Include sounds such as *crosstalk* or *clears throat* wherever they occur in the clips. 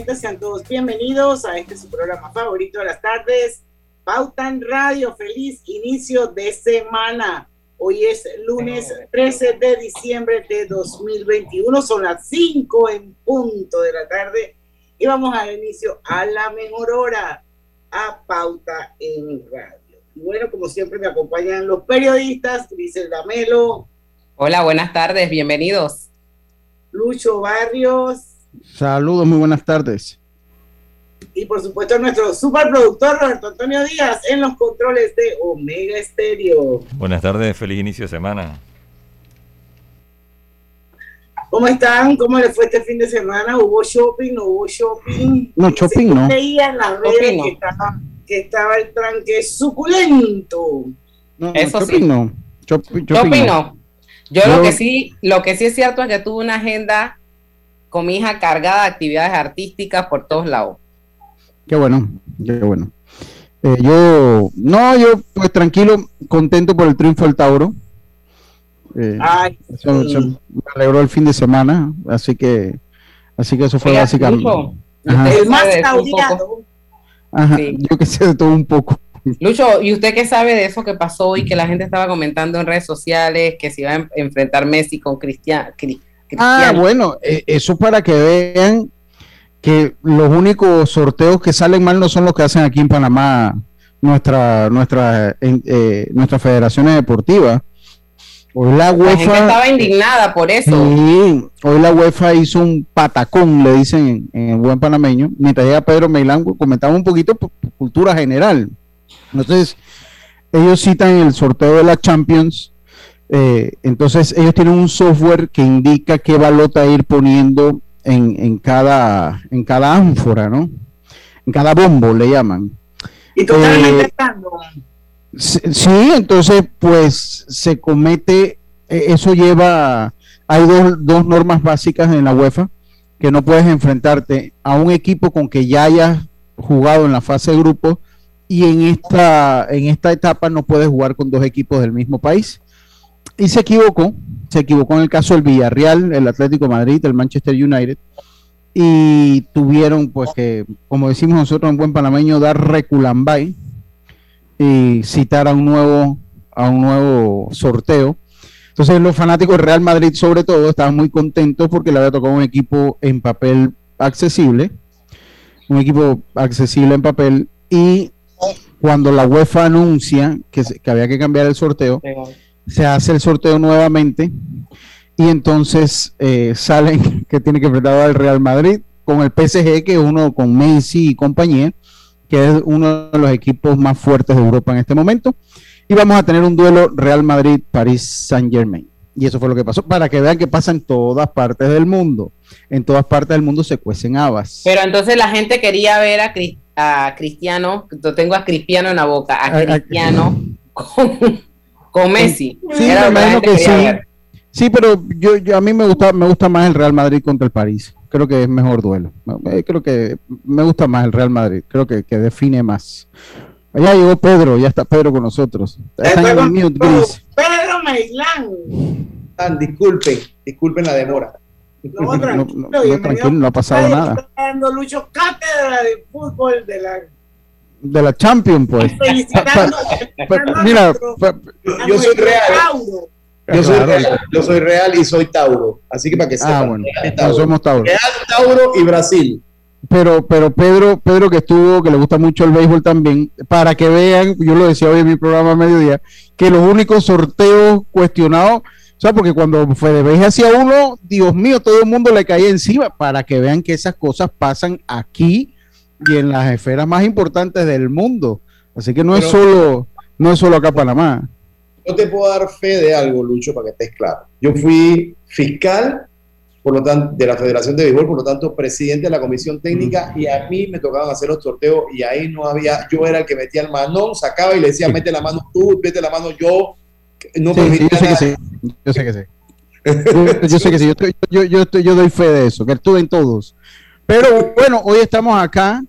Oyentes. Sean todos bienvenidos a este su programa favorito de las tardes, Pautan Radio. Feliz inicio de semana. Hoy es lunes 13 de diciembre de 2021. Son las 5 en punto de la tarde y vamos a dar inicio a la mejor hora a Pauta en Radio. Y bueno, como siempre me acompañan los periodistas, Griselda Melo. Hola, buenas tardes, bienvenidos. Lucho Barrios. Saludos, muy buenas tardes. Y por supuesto nuestro superproductor Roberto Antonio Díaz en los controles de Omega Estéreo. Buenas tardes, feliz inicio de semana. ¿Cómo están? ¿Cómo les fue este fin de semana? ¿Hubo shopping? ¿No hubo shopping? No, shopping no. Veía en las redes no. que, estaba, que, estaba, el tranque suculento. No, Eso shopping sí. no. Shopping, shopping, shopping no. Yo, Yo, lo que sí, lo que sí es cierto es que tuve una agenda con mi hija cargada de actividades artísticas por todos lados. Qué bueno, qué bueno. Eh, yo, no, yo pues tranquilo, contento por el triunfo del Tauro. Eh, Ay, eso, sí. eso me alegró el fin de semana, así que, así que eso fue Oiga, básicamente. El más laureado. Ajá, sí. Yo que sé de todo un poco. Lucho, ¿y usted qué sabe de eso que pasó hoy que la gente estaba comentando en redes sociales que se iba a en- enfrentar Messi con Cristian? Ah, bueno, eh, eso para que vean que los únicos sorteos que salen mal no son los que hacen aquí en Panamá nuestra nuestra eh, nuestras federaciones deportivas. Hoy la La gente UEFA estaba indignada por eso. Sí, hoy la UEFA hizo un patacón, le dicen en, en el buen panameño. Mientras llega Pedro Meilán, comentaba un poquito por, por cultura general. Entonces, ellos citan el sorteo de la Champions. Eh, entonces, ellos tienen un software que indica qué balota ir poniendo en, en cada, en cada ánfora, ¿no? En cada bombo le llaman. Y totalmente Eh. Sí, entonces pues se comete, eh, eso lleva, hay dos, dos normas básicas en la UEFA, que no puedes enfrentarte a un equipo con que ya hayas jugado en la fase de grupo y en esta, en esta etapa no puedes jugar con dos equipos del mismo país. Y se equivocó, se equivocó en el caso del Villarreal, el Atlético Madrid, el Manchester United, y tuvieron pues que, como decimos nosotros en buen panameño, dar reculambay y citar a un nuevo a un nuevo sorteo. Entonces los fanáticos del Real Madrid sobre todo estaban muy contentos porque le había tocado un equipo en papel accesible, un equipo accesible en papel y cuando la UEFA anuncia que, que había que cambiar el sorteo, se hace el sorteo nuevamente y entonces eh, salen *laughs* que tiene que enfrentar al Real Madrid con el PSG, que es uno con Messi y compañía, que es uno de los equipos más fuertes de Europa en este momento. Y vamos a tener un duelo Real Madrid-París Saint-Germain. Y eso fue lo que pasó, para que vean que pasa en todas partes del mundo. En todas partes del mundo se cuecen habas. Pero entonces la gente quería ver a, Cris- a Cristiano, yo tengo a Cristiano en la boca, a A- a- Cristiano con, con Messi. Sí, Era me imagino que sí. ver. Sí, pero yo, yo- a mí me gusta, me gusta más el Real Madrid contra el París. Creo que es mejor duelo. Creo que me gusta más el Real Madrid. Creo que, que define más. Ya llegó Pedro, ya está Pedro con nosotros. Está en Está el con mute, todo. Gris. Pedro Meilán. Ah, disculpen, disculpen la demora. No, No, tranquilo, no, no, bienvenido. tranquilo, no ha pasado nada. Lucho cátedra de fútbol de la De la Champions, pues. Mira, yo soy real. Yo soy, Claro. real, yo soy real y soy Tauro. Así que para que sepan. Ah, bueno, Real, no Tauro. somos Tauro. Real, Tauro y Brasil. Pero, pero Pedro, Pedro que estuvo, que le gusta mucho el béisbol también, para que vean, yo lo decía hoy en mi programa a mediodía, que los únicos sorteos cuestionados O sea, porque cuando Fede hacía uno, Dios mío, todo el mundo le caía encima para que vean que esas cosas pasan aquí y en las esferas más importantes del mundo. Así que no es solo, no es solo acá Panamá. Yo te puedo dar fe de algo, Lucho, para que estés claro. Yo fui fiscal por lo tanto, de la Federación de Béisbol, por lo tanto, presidente de la comisión técnica, y a mí me tocaban hacer los sorteos, y ahí no había, yo era el que metía el manón, sacaba y le decía, mete la mano tú, mete la mano yo, no sí, yo, sé que sí. yo sé que sí. yo, sé que sí, yo, yo, yo, doy fe de eso, que estuve en todos. Pero bueno, hoy estamos acá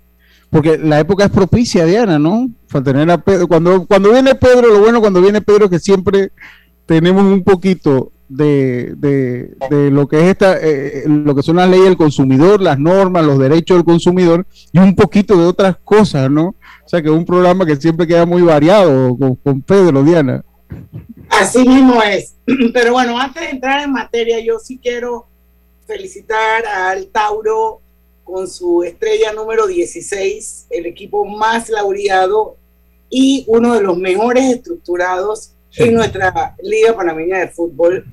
porque la época es propicia, Diana, ¿no? Para tener a Pedro. Cuando, cuando viene Pedro, lo bueno cuando viene Pedro que siempre tenemos un poquito de, de, lo que es esta, eh, lo que son las leyes del consumidor, las normas, los derechos del consumidor y un poquito de otras cosas, ¿no? O sea que es un programa que siempre queda muy variado con Pedro, Diana. Así mismo es. *clears throat* Pero bueno, antes de entrar en materia, yo sí quiero felicitar al Tauro con su estrella número 16, el equipo más laureado y uno de los mejores estructurados en nuestra Liga Panameña de Fútbol.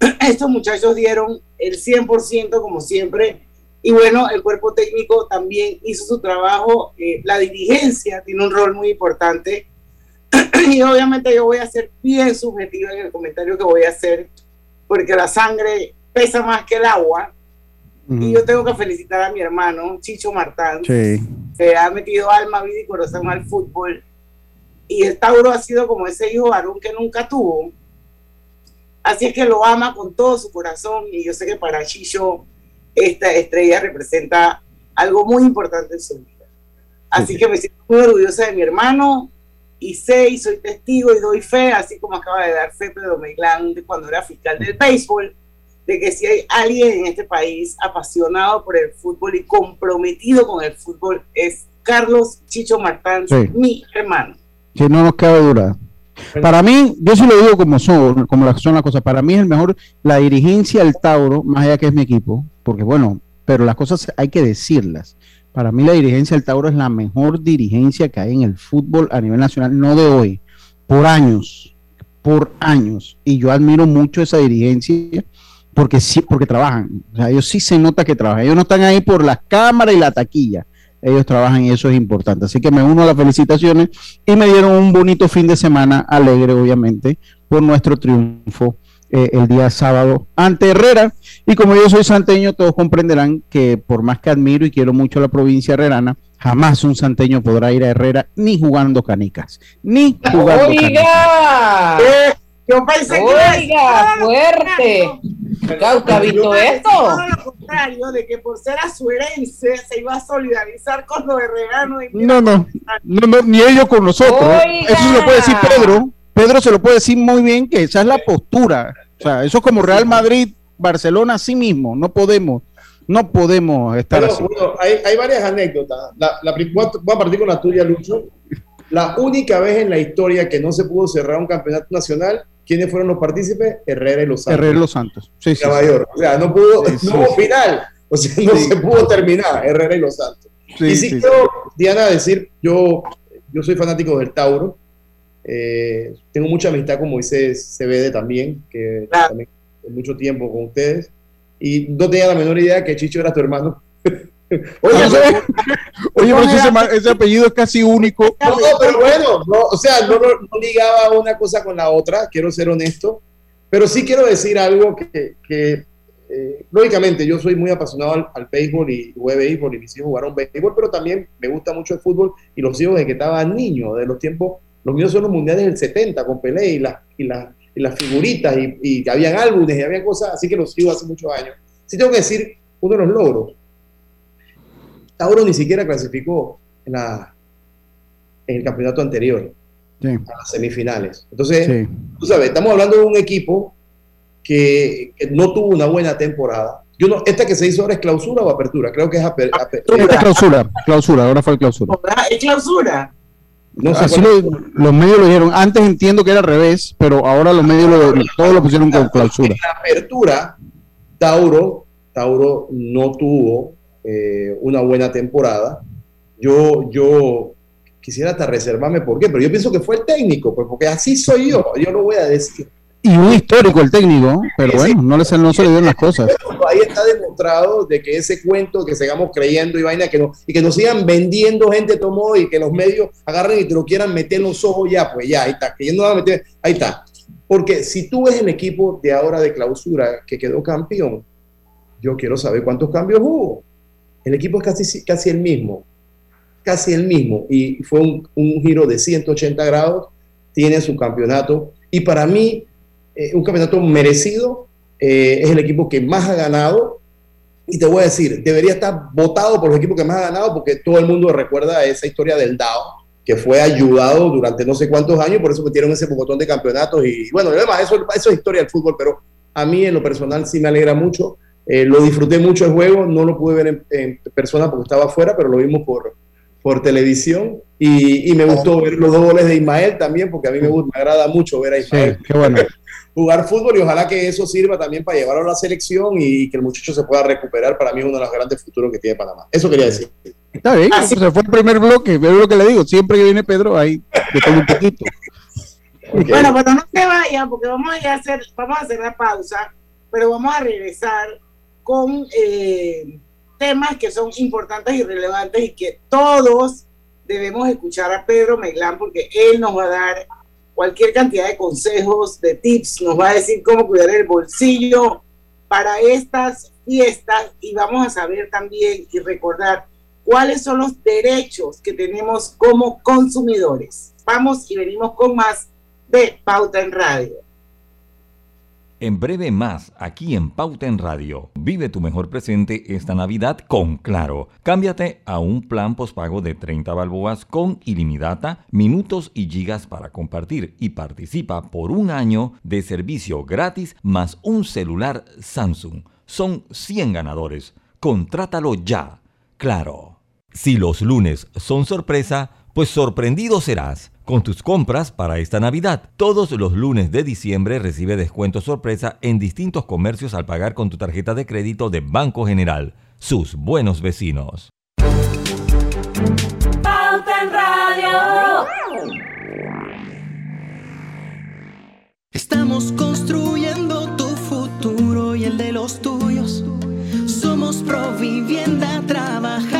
*clears throat* Estos muchachos dieron el 100% como siempre y bueno, el cuerpo técnico también hizo su trabajo, eh, la dirigencia tiene un rol muy importante *clears throat* y obviamente yo voy a ser bien subjetiva en el comentario que voy a hacer porque la sangre pesa más que el agua y yo tengo que felicitar a mi hermano Chicho Martán que ha metido alma, vida y corazón al fútbol y el Tauro ha sido como ese hijo varón que nunca tuvo. Así es que lo ama con todo su corazón y yo sé que para Chicho esta estrella representa algo muy importante en su vida. Así que me siento muy orgullosa de mi hermano y sé y soy testigo y doy fe, así como acaba de dar fe Pedro Meglán cuando era fiscal del béisbol, de que si hay alguien en este país apasionado por el fútbol y comprometido con el fútbol es Carlos Chicho Martán, mi hermano que no nos cabe duda. Para mí, yo sí lo digo como son, como son las cosas. Para mí es el mejor la dirigencia del Tauro, más allá que es mi equipo, porque bueno, pero las cosas hay que decirlas. Para mí la dirigencia del Tauro es la mejor dirigencia que hay en el fútbol a nivel nacional, no de hoy, por años, por años. Y yo admiro mucho esa dirigencia porque sí, porque trabajan. O sea, ellos sí se nota que trabajan. Ellos no están ahí por las cámaras y la taquilla ellos trabajan y eso es importante. Así que me uno a las felicitaciones y me dieron un bonito fin de semana alegre, obviamente, por nuestro triunfo eh, el día sábado ante Herrera. Y como yo soy santeño, todos comprenderán que por más que admiro y quiero mucho la provincia herrerana, jamás un santeño podrá ir a Herrera ni jugando canicas, ni jugando ¡Oiga! Eh, yo pensé Oiga, fuerte. ¿Usted ha visto esto? lo contrario, de que por ser azuerense se iba a solidarizar con los herreranos. No, no, no, no, ni ellos con nosotros. Eso se lo puede decir Pedro. Pedro se lo puede decir muy bien que esa es la postura. O sea, eso es como Real Madrid, Barcelona, sí mismo. No podemos, no podemos estar así. Bueno, hay, hay, varias anécdotas. La, la, voy a partir con la tuya, Lucho. La única vez en la historia que no se pudo cerrar un campeonato nacional ¿Quiénes fueron los partícipes? Herrera y Los Santos. Herrera y Los Santos. Sí, sí, O sea, no pudo, no hubo final. O sea, no se pudo terminar Herrera y Los Santos. y sí, quiero, Diana, decir, yo, yo soy fanático del Tauro. Eh, tengo mucha amistad con Moisés Cebede también, que también mucho tiempo con ustedes. Y no tenía la menor idea que Chicho era tu hermano. *laughs* *laughs* Oye, *laughs* oye ese, apellido es casi único. No, pero bueno, o sea, no, ligaba una cosa con la otra, quiero ser honesto, pero sí quiero decir algo que, eh, lógicamente, yo soy muy apasionado al, béisbol y jugué béisbol y mis hijos jugaron béisbol, pero también me gusta mucho el fútbol y los hijos desde que estaba niño, de los tiempos, los míos son los mundiales del 70 con Pelé y, las y, y las figuritas y, y habían álbumes y había cosas, así que los sigo hace muchos años. Sí tengo que decir uno de los logros Tauro ni siquiera clasificó en, la, en el campeonato anterior, a las semifinales. Entonces, tú sabes, estamos hablando de un equipo que, no tuvo una buena temporada. Yo no, ¿Esta que se hizo ahora es clausura o apertura? Creo que es apertura. Es clausura, clausura, ahora fue clausura. ¿Es clausura? No Así los medios lo dijeron. Antes entiendo que era al revés, pero ahora los medios lo, todos lo pusieron con clausura. En la apertura, Tauro, Tauro no tuvo eh, una buena temporada. Yo, yo quisiera hasta reservarme por qué, pero yo pienso que fue el técnico, pues porque así soy yo, yo lo voy a decir. Y un histórico el técnico, pero bueno, no, les, no se le dieron las cosas. Ahí está demostrado de que ese cuento que sigamos creyendo y vaina, que no, y que nos sigan vendiendo gente tomó y que los medios agarren y te lo quieran meter en los ojos, ya, pues ya, ahí está, que no va a meter, ahí está. Porque si tú ves el equipo de ahora de clausura que quedó campeón, yo quiero saber cuántos cambios hubo. El equipo es casi, el mismo, casi el mismo, y fue un, giro de 180 grados, tiene su campeonato, y para mí eh, un campeonato merecido, eh, es el equipo que más ha ganado. Y te voy a decir, debería estar votado por los equipos que más ha ganado porque todo el mundo recuerda esa historia del DAO, que fue ayudado durante no sé cuántos años, por eso metieron ese botón de campeonatos. Y bueno, además, eso, eso es historia del fútbol, pero a mí en lo personal sí me alegra mucho. Eh, lo disfruté mucho el juego, no lo pude ver en, en, persona porque estaba afuera, pero lo vimos por, por televisión y, y, me gustó ver los dos goles de Ismael también, porque a mí me, gusta, me agrada mucho ver a Ismael. Sí, qué bueno. *laughs* jugar fútbol y ojalá que eso sirva también para llevarlo a la selección y que el muchacho se pueda recuperar. Para mí es uno de los grandes futuros que tiene Panamá. Eso quería decir. Está bien, Así. se fue el primer bloque, pero lo que le digo, siempre que viene Pedro, ahí le tengo un poquito. *laughs* Okay. Bueno, pero no se vayan porque vamos a hacer, vamos a hacer la pausa, pero vamos a regresar con eh, temas que son importantes y relevantes y que todos debemos escuchar a Pedro Meglán porque él nos va a dar cualquier cantidad de consejos, de tips, nos va a decir cómo cuidar el bolsillo para estas fiestas y vamos a saber también y recordar cuáles son los derechos que tenemos como consumidores. Vamos y venimos con más de Pauta en Radio. En breve más, aquí en Pauta en Radio. Vive tu mejor presente esta Navidad con Claro. Cámbiate a un plan pospago de 30 balboas con ilimitada, minutos y gigas para compartir y participa por un año de servicio gratis más un celular Samsung. Son 100 ganadores. Contrátalo ya. Claro. Si los lunes son sorpresa, pues sorprendido serás. Con tus compras para esta Navidad, todos los lunes de diciembre recibe descuento sorpresa en distintos comercios al pagar con tu tarjeta de crédito de Banco General. Sus buenos vecinos. Pauta en Radio. Estamos construyendo tu futuro y el de los tuyos. Somos Provivienda trabajando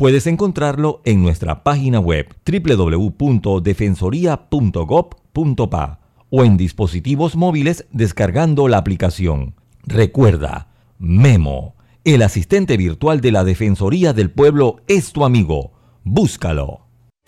Puedes encontrarlo en nuestra página web www.defensoría.gov.pa o en dispositivos móviles descargando la aplicación. Recuerda, Memo, el asistente virtual de la Defensoría del Pueblo es tu amigo. Búscalo.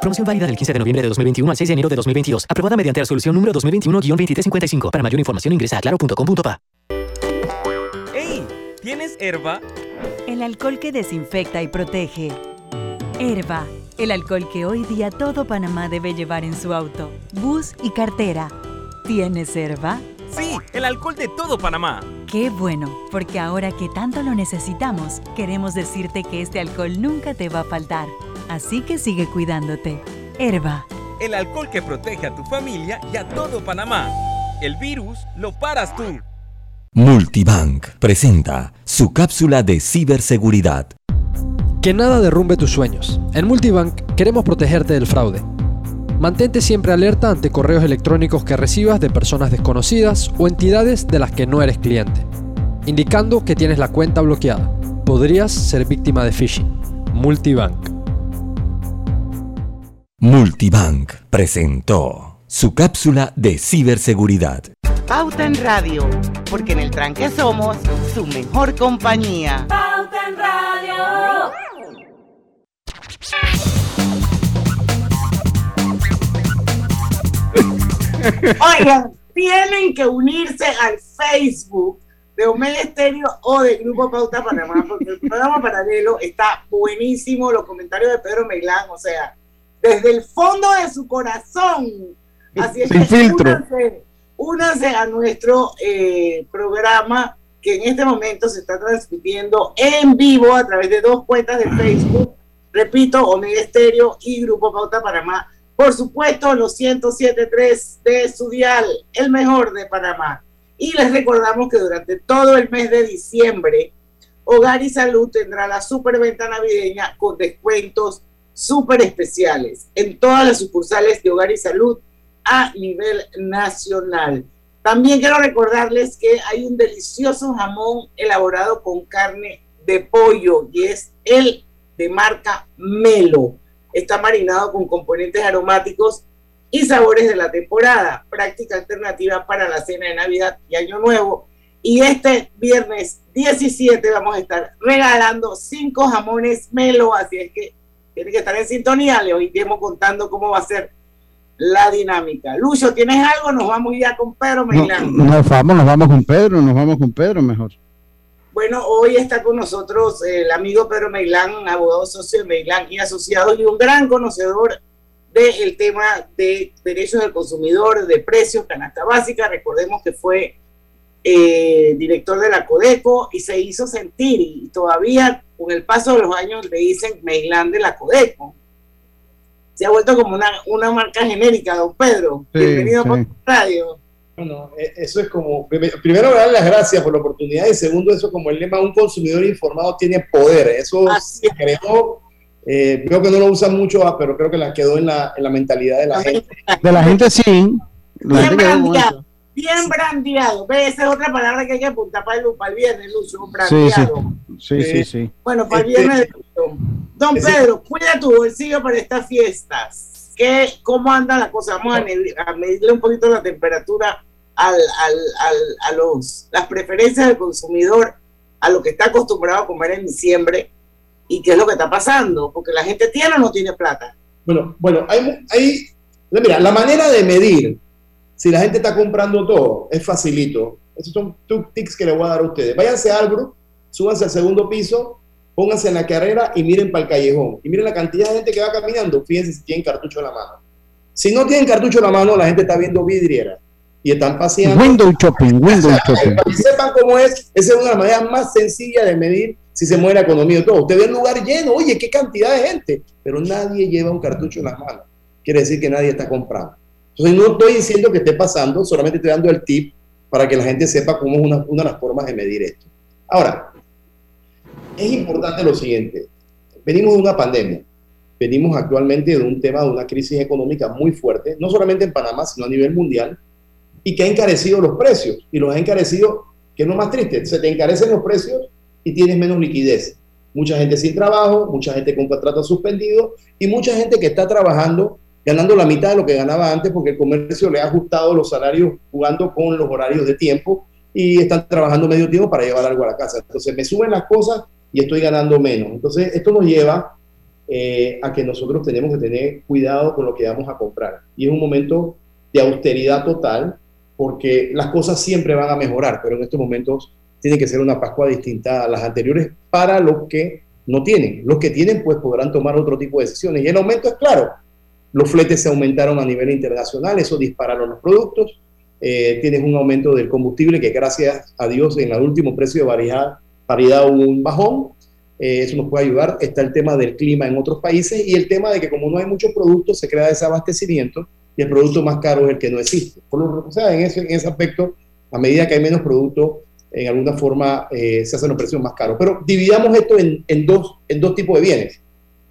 Promoción válida del 15 de noviembre de 2021 al 6 de enero de 2022. Aprobada mediante resolución número 2021-2355. Para mayor información ingresa a claro.com.pa. ¡Ey! ¿Tienes herba? El alcohol que desinfecta y protege. Herba, el alcohol que hoy día todo Panamá debe llevar en su auto, bus y cartera. ¿Tienes Herba? Sí, el alcohol de todo Panamá. Qué bueno, porque ahora que tanto lo necesitamos, queremos decirte que este alcohol nunca te va a faltar. Así que sigue cuidándote. Herba. El alcohol que protege a tu familia y a todo Panamá. El virus lo paras tú. Multibank presenta su cápsula de ciberseguridad. Que nada derrumbe tus sueños. En Multibank queremos protegerte del fraude. Mantente siempre alerta ante correos electrónicos que recibas de personas desconocidas o entidades de las que no eres cliente, indicando que tienes la cuenta bloqueada. Podrías ser víctima de phishing. Multibank. Multibank presentó su cápsula de ciberseguridad. Pauta en Radio, porque en el tranque somos su mejor compañía. Pauta en Radio. Oigan, tienen que unirse al Facebook de Omega Estéreo o de Grupo Pauta Panamá, porque el programa paralelo está buenísimo. Los comentarios de Pedro Meilán, o sea, desde el fondo de su corazón. Así es Sin que filtro. únanse, únanse a nuestro eh, programa que en este momento se está transmitiendo en vivo a través de dos cuentas de Facebook. Repito, Omega Estéreo y Grupo Pauta Panamá. Por supuesto, los 107.3 de su dial, el mejor de Panamá. Y les recordamos que durante todo el mes de diciembre, Hogar y Salud tendrá la superventa navideña con descuentos súper especiales en todas las sucursales de Hogar y Salud a nivel nacional. También quiero recordarles que hay un delicioso jamón elaborado con carne de pollo y es el de marca Melo. Está marinado con componentes aromáticos y sabores de la temporada, práctica alternativa para la cena de Navidad y Año Nuevo. Y este viernes 17 vamos a estar regalando cinco jamones Melo, así es que tienen que estar en sintonía, le iremos contando cómo va a ser la dinámica. Lucho, ¿tienes algo? Nos vamos ya con Pedro No, Meilán. nos vamos, nos vamos con Pedro, nos vamos con Pedro mejor. Bueno, hoy está con nosotros el amigo Pedro Meilán, abogado socio de Meilán y asociados y un gran conocedor del tema de derechos del consumidor, de precios, canasta básica. Recordemos que fue eh, director de la Codeco y se hizo sentir y todavía con el paso de los años le dicen Meilán de la Codeco. Se ha vuelto como una, una marca genérica, don Pedro. Sí, Bienvenido sí. a Radio. Bueno, eh, eso es como, prim- primero dar las gracias por la oportunidad y segundo eso como el lema, un consumidor informado tiene poder. Eso se creó, eh, creo que no lo usan mucho, ah, pero creo que la quedó en la, en la mentalidad de la gente. De la gente sí. La gente brandeado, bien brandeado. Ve, esa es otra palabra que hay que apuntar para el, para el viernes, Lucho, Sí, sí. brandeado. Sí, sí, sí. Bueno, para el Este- viernes. Don Ese- Pedro, cuida tu bolsillo para estas fiestas. ¿Qué, ¿Cómo anda la cosa? Vamos a, medir- a medirle un poquito la temperatura al, al, al, a los, las preferencias del consumidor, a lo que está acostumbrado a comer en diciembre y qué es lo que está pasando, porque la gente tiene o no tiene plata. Bueno, bueno, hay, hay, mira, la manera de medir si la gente está comprando todo es facilito. Esos son tips que le voy a dar a ustedes. Váyanse al grupo, súbanse al segundo piso, pónganse en la carrera y miren para el callejón. Y miren la cantidad de gente que va caminando. Fíjense si tienen cartucho en la mano. Si no tienen cartucho en la mano, la gente está viendo vidriera y están paseando. Window shopping, window shopping. Para que sepan cómo es, esa es una de las maneras más sencillas de medir si se mueve la economía de todo. Usted ve un lugar lleno, oye, qué cantidad de gente, pero nadie lleva un cartucho en las manos. Quiere decir que nadie está comprando. Entonces no estoy diciendo que esté pasando, solamente estoy dando el tip para que la gente sepa cómo es una, una de las formas de medir esto. Ahora, es importante lo siguiente. Venimos de una pandemia. Venimos actualmente de un tema de una crisis económica muy fuerte, no solamente en Panamá, sino a nivel mundial, y que ha encarecido los precios. Y los ha encarecido, que es lo más triste, se te encarecen los precios y tienes menos liquidez. Mucha gente sin trabajo, mucha gente con contrato suspendido y mucha gente que está trabajando ganando la mitad de lo que ganaba antes porque el comercio le ha ajustado los salarios jugando con los horarios de tiempo y están trabajando medio tiempo para llevar algo a la casa. Entonces me suben las cosas y estoy ganando menos. Entonces esto nos lleva eh, a que nosotros tenemos que tener cuidado con lo que vamos a comprar. Y es un momento de austeridad total porque las cosas siempre van a mejorar, pero en estos momentos tiene que ser una Pascua distinta a las anteriores para los que no tienen. Los que tienen pues podrán tomar otro tipo de decisiones. Y el aumento es claro. Los fletes se aumentaron a nivel internacional, eso dispararon los productos. eh, tienes un aumento del combustible que gracias a Dios en el último precio de paridad, paridad hubo un bajón, eh, eso nos puede ayudar. Está el tema del clima en otros países y el tema de que como no hay muchos productos, se crea desabastecimiento y el producto más caro es el que no existe. Por lo, o sea, en ese, en ese aspecto, a medida que hay menos productos, en alguna forma eh, se hacen los precios más caros. Pero dividamos esto en, en, dos, en dos tipos de bienes.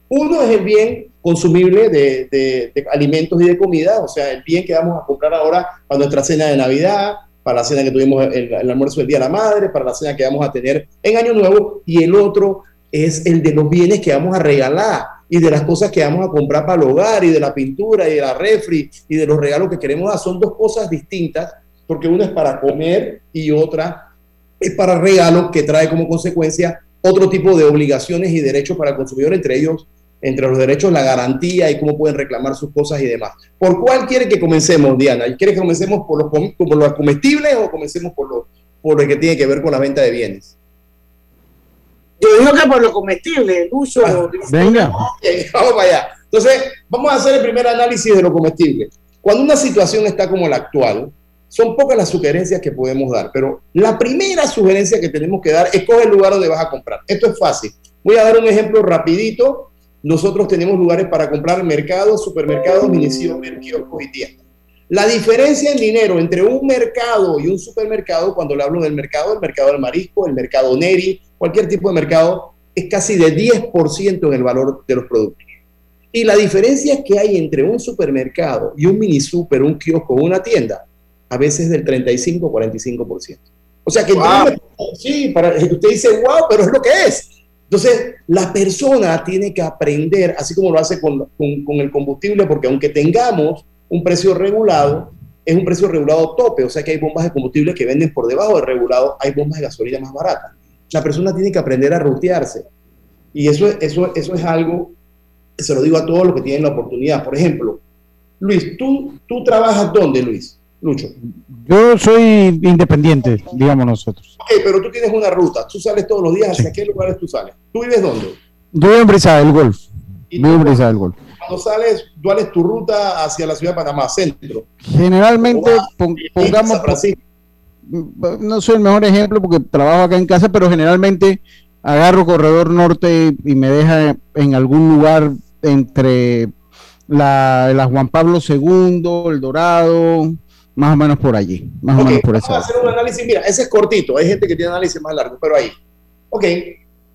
Uno es el bien consumible de, alimentos y de comida, o sea, el bien que vamos a comprar ahora para nuestra cena de Navidad, para la cena que tuvimos el, el almuerzo del Día de la Madre, para la cena que vamos a tener en Año Nuevo, y el otro es el de los bienes que vamos a regalar y de las cosas que vamos a comprar para el hogar y de la pintura y de la refri y de los regalos que queremos dar. Son dos cosas distintas porque una es para comer y otra es para regalos que trae como consecuencia otro tipo de obligaciones y derechos para el consumidor, entre ellos, entre los derechos, la garantía y cómo pueden reclamar sus cosas y demás. ¿Por cuál quiere que comencemos, Diana? ¿Quiere que comencemos por los, por los comestibles o comencemos por lo, por lo que tiene que ver con la venta de bienes? Yo digo que por lo comestible. Ah, venga. Okay, *laughs* vamos para allá. Entonces, vamos a hacer el primer análisis de lo comestible. Cuando una situación está como la actual, son pocas las sugerencias que podemos dar, pero la primera sugerencia que tenemos que dar es coge el lugar donde vas a comprar. Esto es fácil. Voy a dar un ejemplo rapidito. Nosotros tenemos lugares para comprar mercados, supermercados, mini kioscos y tiendas. La diferencia en dinero entre un mercado y un supermercado, cuando le hablo del mercado, el mercado del marisco, el mercado Neri, cualquier tipo de mercado, es casi de 10% en el valor de los productos. Y la diferencia que hay entre un supermercado y un mini super, un kiosco o una tienda, a veces del 35 o 45%. O sea que wow. sí, para, usted dice, wow, pero es lo que es. Entonces, la persona tiene que aprender, así como lo hace con, el combustible, porque aunque tengamos un precio regulado, es un precio regulado tope, o sea que hay bombas de combustible que venden por debajo del regulado, hay bombas de gasolina más baratas. La persona tiene que aprender a rutearse. Y eso, eso, eso es algo, se lo digo a todos los que tienen la oportunidad. Por ejemplo, Luis, ¿tú, tú trabajas dónde, Luis? Lucho. Yo soy independiente, digamos nosotros. Ok, pero tú tienes una ruta, tú sales todos los días, ¿hacia sí. qué lugares tú sales? ¿Tú vives dónde? Yo vivo en Brisa del Golf. Vivo en del Golf cuando sales, ¿cuál es tu ruta hacia la ciudad de Panamá, centro? Generalmente, pon, pongamos, no soy el mejor ejemplo porque trabajo acá en casa, pero generalmente agarro corredor norte y me deja en algún lugar entre la, la Juan Pablo II, el Dorado, más o menos por allí, más okay, o menos por esa. Vamos a hacer un análisis, mira, ese es cortito, hay gente que tiene análisis más largo, pero ahí. Ok,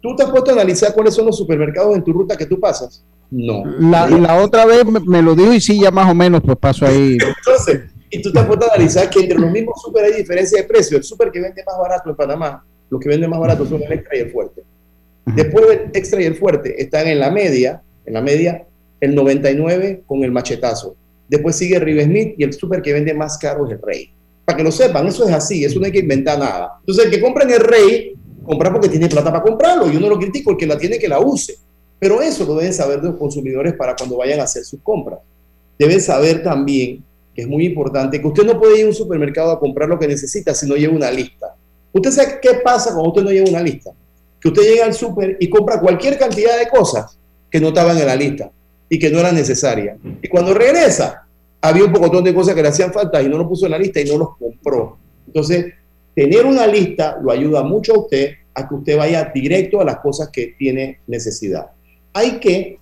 ¿tú te has puesto a analizar cuáles son los supermercados en tu ruta que tú pasas? No. La, la otra vez me, me, lo dijo y sí, ya más o menos, pues paso ahí. *laughs* Entonces, y tú te has puesto a analizar que entre los mismos super hay diferencia de precio. El super que vende más barato en Panamá, los que venden más barato son el extra y el fuerte. Después del extra y el fuerte están en la media, en la media, el 99 con el machetazo. Después sigue Rive Smith y el super que vende más caro es el Rey. Para que lo sepan, eso es así, eso no hay que inventar nada. Entonces, el que compra en el Rey, compra porque tiene plata para comprarlo. Yo no lo critico, el que la tiene que la use. Pero eso lo deben saber los consumidores para cuando vayan a hacer sus compras. Deben saber también, que es muy importante, que usted no puede ir a un supermercado a comprar lo que necesita si no lleva una lista. ¿Usted sabe qué pasa cuando usted no lleva una lista? Que usted llega al super y compra cualquier cantidad de cosas que no estaban en la lista y que no eran necesarias. Y cuando regresa, había un pocotón de cosas que le hacían falta y no lo puso en la lista y no los compró. Entonces, tener una lista lo ayuda mucho a usted a que usted vaya directo a las cosas que tiene necesidad hay que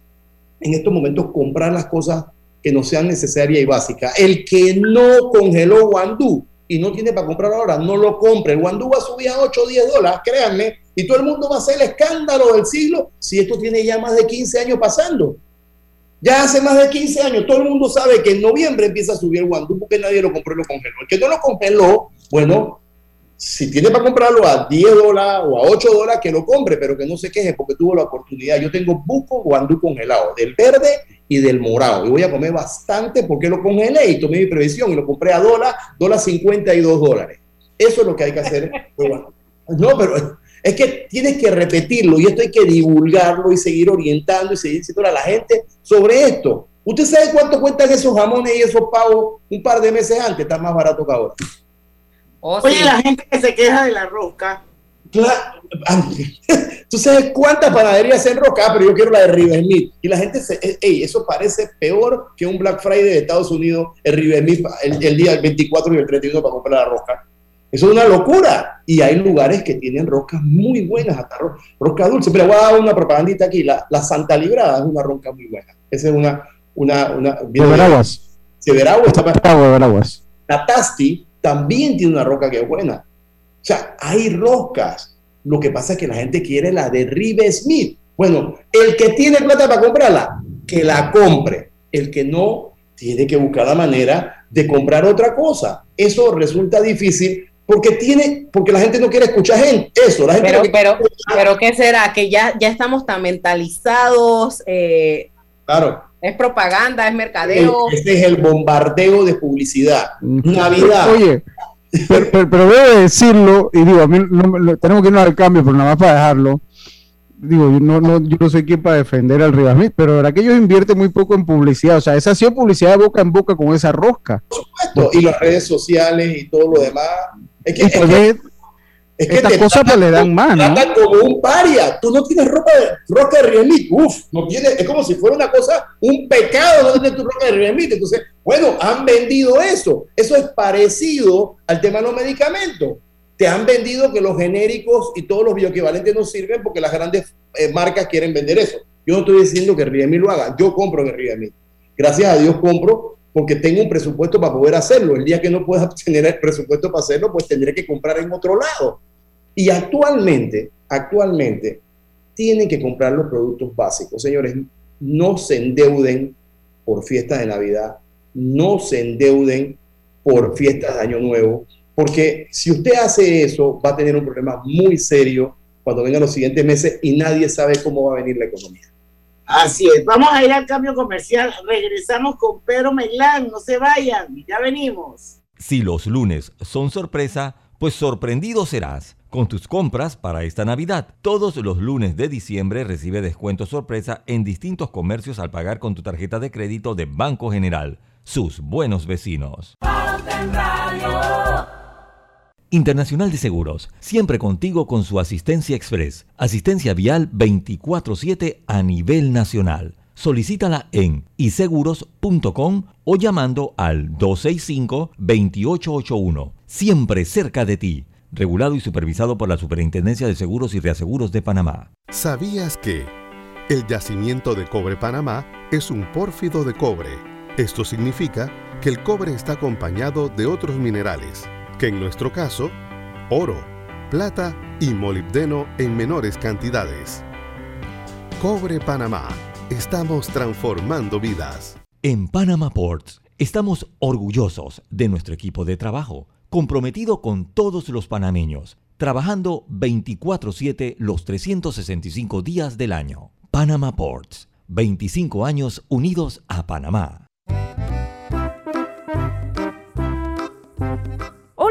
en estos momentos comprar las cosas que no sean necesarias y básicas. El que no congeló Guandú y no tiene para comprar ahora, no lo compre. El Guandú va a subir a 8 o 10 dólares, créanme, y todo el mundo va a hacer el escándalo del siglo si esto tiene ya más de 15 años pasando. Ya hace más de 15 años, todo el mundo sabe que en noviembre empieza a subir el Guandú porque nadie lo compró y lo congeló. El que no lo congeló, bueno, si tiene para comprarlo a 10 dólares o a 8 dólares, que lo compre, pero que no se queje porque tuvo la oportunidad. Yo tengo buco guandú congelado, del verde y del morado. Y voy a comer bastante porque lo congelé y tomé mi previsión y lo compré a dólar, dólar 52 dólares. Eso es lo que hay que hacer. *laughs* no, pero es que tienes que repetirlo y esto hay que divulgarlo y seguir orientando y seguir diciendo a la gente sobre esto. ¿Usted sabe cuánto cuestan esos jamones y esos pavos un par de meses antes? Está más barato que ahora. Oh, Oye, sí. la gente que se queja de la rosca, Claro, *laughs* tú sabes cuántas panaderías se enroscan, pero yo quiero la de River Smith. Y la gente se, ey, eso parece peor que un Black Friday de Estados Unidos, el River Smith, el, el día 24 y el 31 para comprar la rosca. Eso es una locura. Y hay lugares que tienen roscas muy buenas, hasta rosca dulce. Pero voy a dar una propagandita aquí. La, la Santa Librada es una rosca muy buena. Esa es una... una, una de Veraguas. De Veraguas. Está de Veraguas. La Tasti también tiene una roca que es buena. O sea, hay roscas. Lo que pasa es que la gente quiere la de Rive Smith. Bueno, el que tiene plata para comprarla, que la compre. El que no, tiene que buscar la manera de comprar otra cosa. Eso resulta difícil porque tiene, porque la gente no quiere escuchar gente, eso, la gente pero, pero, pero ¿qué será? Que ya, ya estamos tan mentalizados, eh, claro. Es propaganda, es mercadeo. Este es el bombardeo de publicidad. Navidad. Oye, *laughs* pero, pero, debo decirlo, y digo, a mí no, tenemos que irnos al cambio, pero nada más para dejarlo. Digo, yo no, no, yo no soy quien para defender al Rivas Smith, pero verdad que ellos invierten muy poco en publicidad. O sea, esa ha sido publicidad de boca en boca con esa rosca. Por supuesto, y las redes sociales y todo lo demás. Es que, es que, es que estas cosas pues le dan más, ¿no? como un paria. Tú no tienes ropa de, roca de Riemit. Uf, no tienes, es como si fuera una cosa, un pecado no tener tu roca de Riemit. Entonces, bueno, han vendido eso. Eso es parecido al tema de los medicamentos. Te han vendido que los genéricos y todos los bioequivalentes no sirven porque las grandes eh, marcas quieren vender eso. Yo no estoy diciendo que Riemit lo haga. Yo compro en Riemit. Gracias a Dios compro porque tengo un presupuesto para poder hacerlo. El día que no pueda *laughs* tener el presupuesto para hacerlo, pues tendré que comprar en otro lado. Y actualmente, actualmente, tienen que comprar los productos básicos. Señores, no se endeuden por fiestas de Navidad, no se endeuden por fiestas de Año Nuevo, porque si usted hace eso, va a tener un problema muy serio cuando vengan los siguientes meses y nadie sabe cómo va a venir la economía. Así es, vamos a ir al cambio comercial, regresamos con Pedro Melán, no se vayan, ya venimos. Si los lunes son sorpresa, pues sorprendido serás. Con tus compras para esta Navidad, todos los lunes de diciembre recibe descuento sorpresa en distintos comercios al pagar con tu tarjeta de crédito de Banco General. Sus buenos vecinos. Internacional de Seguros, siempre contigo con su asistencia express, asistencia vial 24/7 a nivel nacional. Solicítala en iseguros.com o llamando al 265-2881, siempre cerca de ti regulado y supervisado por la Superintendencia de Seguros y Reaseguros de Panamá. ¿Sabías que el yacimiento de cobre Panamá es un pórfido de cobre? Esto significa que el cobre está acompañado de otros minerales, que en nuestro caso, oro, plata y molibdeno en menores cantidades. Cobre Panamá. Estamos transformando vidas. En Panama Ports estamos orgullosos de nuestro equipo de trabajo comprometido con todos los panameños, trabajando 24/7 los 365 días del año. Panama Ports, 25 años unidos a Panamá.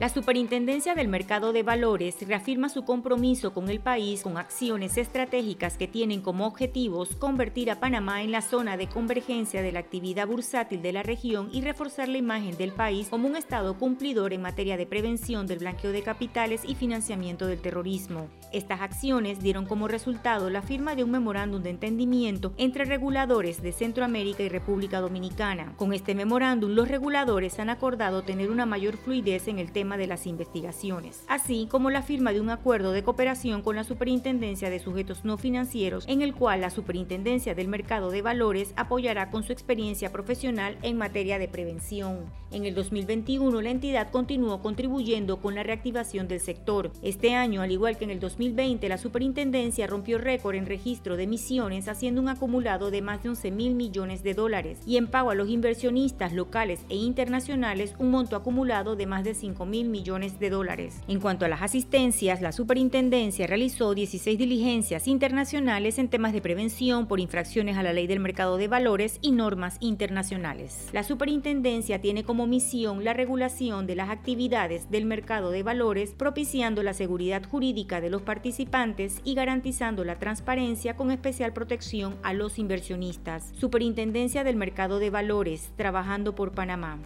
La Superintendencia del Mercado de Valores reafirma su compromiso con el país con acciones estratégicas que tienen como objetivos convertir a Panamá en la zona de convergencia de la actividad bursátil de la región y reforzar la imagen del país como un Estado cumplidor en materia de prevención del blanqueo de capitales y financiamiento del terrorismo. Estas acciones dieron como resultado la firma de un memorándum de entendimiento entre reguladores de Centroamérica y República Dominicana. Con este memorándum, los reguladores han acordado tener una mayor fluidez en el tema de las investigaciones, así como la firma de un acuerdo de cooperación con la Superintendencia de Sujetos No Financieros, en el cual la Superintendencia del Mercado de Valores apoyará con su experiencia profesional en materia de prevención. En el 2021, la entidad continuó contribuyendo con la reactivación del sector. Este año, al igual que en el 2020, la Superintendencia rompió récord en registro de emisiones, haciendo un acumulado de más de 11 mil millones de dólares y en pago a los inversionistas locales e internacionales un monto acumulado de más de 5 mil mil millones de dólares. En cuanto a las asistencias, la superintendencia realizó 16 diligencias internacionales en temas de prevención por infracciones a la ley del mercado de valores y normas internacionales. La superintendencia tiene como misión la regulación de las actividades del mercado de valores, propiciando la seguridad jurídica de los participantes y garantizando la transparencia con especial protección a los inversionistas. Superintendencia del Mercado de Valores, trabajando por Panamá.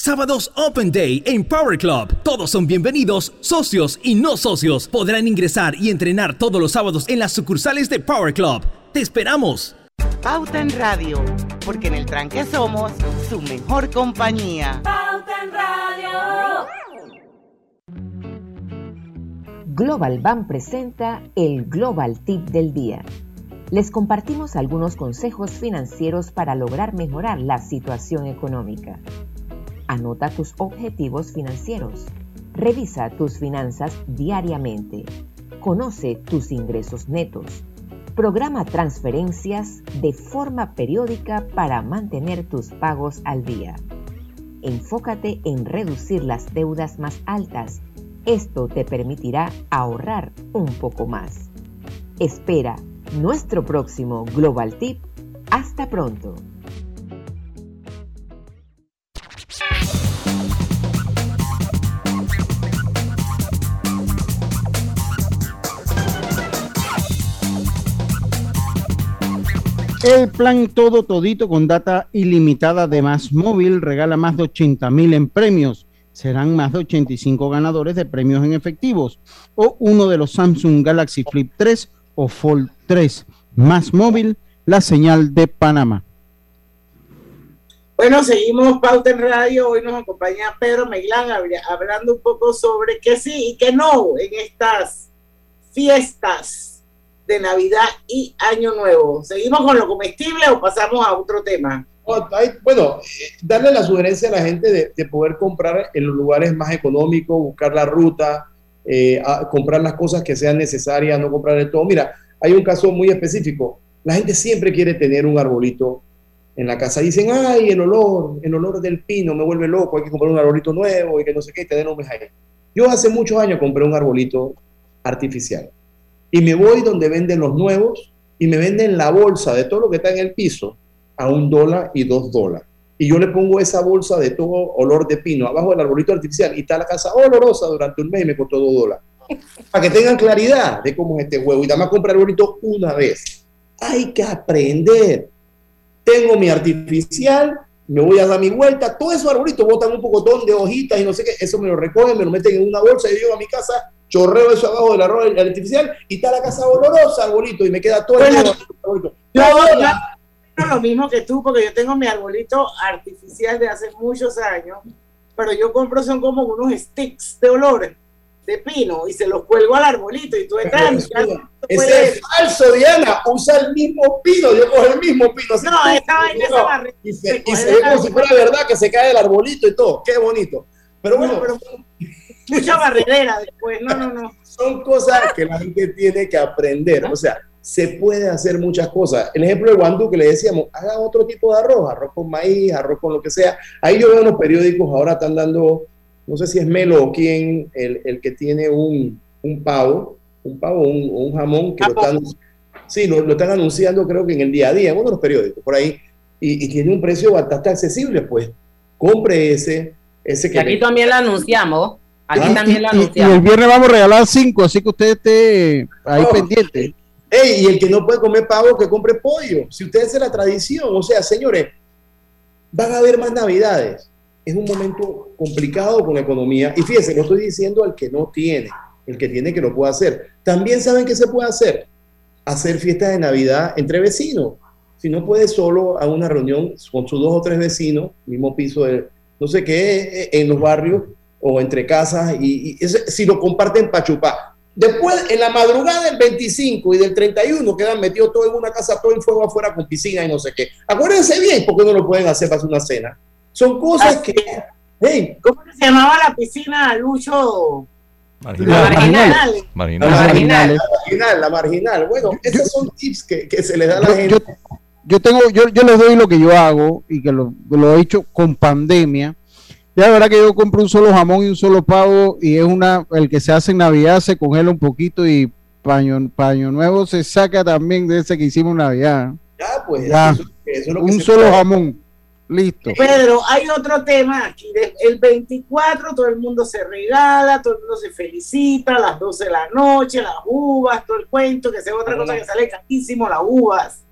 Sábados Open Day en Power Club. Todos son bienvenidos, socios y no socios. Podrán ingresar y entrenar todos los sábados en las sucursales de Power Club. ¡Te esperamos! Pauta en Radio, porque en el tranque somos su mejor compañía. Pauta en Radio. Global Bank presenta el Global Tip del Día. Les compartimos algunos consejos financieros para lograr mejorar la situación económica. Anota tus objetivos financieros. Revisa tus finanzas diariamente. Conoce tus ingresos netos. Programa transferencias de forma periódica para mantener tus pagos al día. Enfócate en reducir las deudas más altas. Esto te permitirá ahorrar un poco más. Espera nuestro próximo Global Tip. Hasta pronto. El plan todo todito con data ilimitada de Más Móvil regala más de 80 mil en premios. Serán más de 85 ganadores de premios en efectivos o uno de los Samsung Galaxy Flip 3 o Fold 3. Más Móvil, la señal de Panamá. Bueno, seguimos Pauta en Radio. Hoy nos acompaña Pedro Meilán hablando un poco sobre qué sí y qué no en estas fiestas de Navidad y Año Nuevo. ¿Seguimos con lo comestible o pasamos a otro tema? Bueno, eh, darle la sugerencia a la gente de, poder comprar en los lugares más económicos, buscar la ruta, eh, comprar las cosas que sean necesarias, no comprar de todo. Mira, hay un caso muy específico. La gente siempre quiere tener un arbolito en la casa. Dicen, ay, el olor, el olor del pino me vuelve loco, hay que comprar un arbolito nuevo y que no sé qué, tener un ahí. Yo hace muchos años compré un arbolito artificial y me voy donde venden los nuevos y me venden la bolsa de todo lo que está en el piso a un dólar y dos dólares. Y yo le pongo esa bolsa de todo olor de pino abajo del arbolito artificial y está la casa olorosa durante un mes y me costó dos dólares. Para que tengan claridad de cómo es este huevo. Y nada más comprar arbolito una vez. Hay que aprender. Tengo mi artificial, me voy a dar mi vuelta. Todos esos arbolitos botan un pocotón de hojitas y no sé qué. Eso me lo recogen, me lo meten en una bolsa y yo llego a mi casa chorreo eso abajo del arroz artificial y está la casa olorosa, arbolito, y me queda todo el arbolito. Yo, yo, lo mismo que tú, porque yo tengo mi arbolito artificial de hace muchos años, pero yo compro son como unos sticks de olores de pino y se los cuelgo al arbolito y tú estás Ese es falso, Diana. Usa el mismo pino. Yo cojo el mismo pino. No, esta vaina no. Y se, y se ve como si fuera verdad que se cae el arbolito y todo. Qué bonito. Pero bueno, pero, mucha barredera después. No, no, no. Son cosas que la gente tiene que aprender. O sea, se puede hacer muchas cosas. El ejemplo de guandú que le decíamos, haga otro tipo de arroz, arroz con maíz, arroz con lo que sea. Ahí yo veo unos periódicos, ahora están dando, no sé si es Melo o quién, el, el que tiene un, un, pavo, un pavo un, un, jamón, que lo están, sí, lo, lo, están anunciando creo que en el día a día, en uno de los periódicos, por ahí, y, y tiene un precio bastante accesible, pues compre ese. ese que aquí también lo anunciamos. Aquí ah, también lo y, y, el viernes vamos a regalar cinco, así que usted esté ahí Oh. pendiente. Ey, y el que no puede comer pavo, que compre pollo. Si usted hace la tradición, o sea, señores, van a haber más navidades. Es un momento complicado con la economía. Y fíjense, no estoy diciendo al que no tiene, el que tiene que lo puede hacer. También saben que se puede hacer. Hacer fiestas de Navidad entre vecinos. Si no puede solo a una reunión con sus dos o tres vecinos, mismo piso de no sé qué, en los barrios o entre casas, y, si lo comparten para chupar. Después, en la madrugada del 25 y del 31, quedan metidos todos en una casa, todo en fuego afuera con piscina y no sé qué. Acuérdense bien, porque no lo pueden hacer para hacer una cena. Son cosas que. Hey, ¿Cómo se llamaba la piscina, Lucho? Marginal. Marginal. Marginal. La marginal, la marginal, la marginal. Bueno, esos son tips que, que se les da a la Yo, gente. yo- yo tengo, yo, yo les doy lo que yo hago y que lo, lo he hecho con pandemia. Ya la verdad que yo compro un solo jamón y un solo pavo y es una, el que se hace en Navidad se congela un poquito y paño, paño nuevo se saca también de ese que hicimos en Navidad. Ya, pues, Ya. eso- eso es lo que un se solo puede. jamón. Listo. Pedro, hay otro tema aquí. El 24 todo el mundo se regala, todo el mundo se felicita, a las 12 de la noche, las uvas, todo el cuento, que sea otra cosa que sale carísimo, las uvas.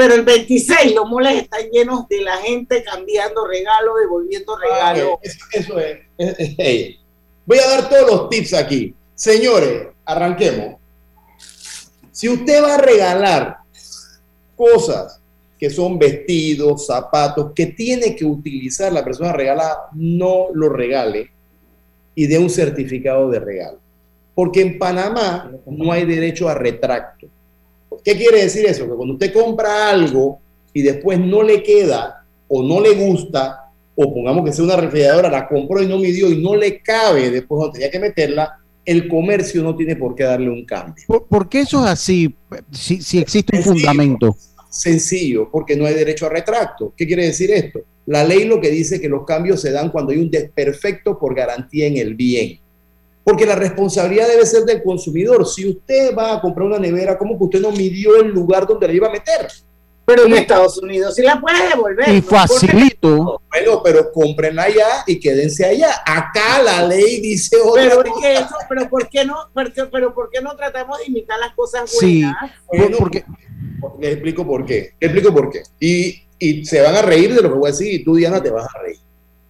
Pero el 26 los moles están llenos de la gente cambiando regalos, devolviendo regalos. Ah, eso, es. es- es- hey. Voy a dar todos los tips aquí. Señores, arranquemos. Si usted va a regalar cosas que son vestidos, zapatos, que tiene que utilizar la persona regalada, no lo regale y dé un certificado de regalo. Porque en Panamá no hay derecho a retracto. ¿Qué quiere decir eso? Que cuando usted compra algo y después no le queda o no le gusta, o pongamos que sea una refrigeradora, la compró y no midió y no le cabe después cuando tenía que meterla, el comercio no tiene por qué darle un cambio. ¿Por, por qué eso es así? Si, si existe un fundamento. Sencillo, porque no hay derecho a retracto. ¿Qué quiere decir esto? La ley lo que dice que los cambios se dan cuando hay un desperfecto por garantía en el bien. Porque la responsabilidad debe ser del consumidor. Si usted va a comprar una nevera, ¿cómo que usted no midió el lugar donde la iba a meter? Pero en Estados Unidos sí la puedes devolver. Y facilito. Bueno, pero cómprenla allá y quédense allá. Acá la ley dice otra Pero, cosa. que eso, pero ¿por qué no? Porque, pero ¿por qué no tratamos de imitar las cosas Sí. buenas? Bueno, Les explico por qué. Les explico por qué. Y, y se van a reír de lo que voy a decir y tú, Diana, te vas a reír.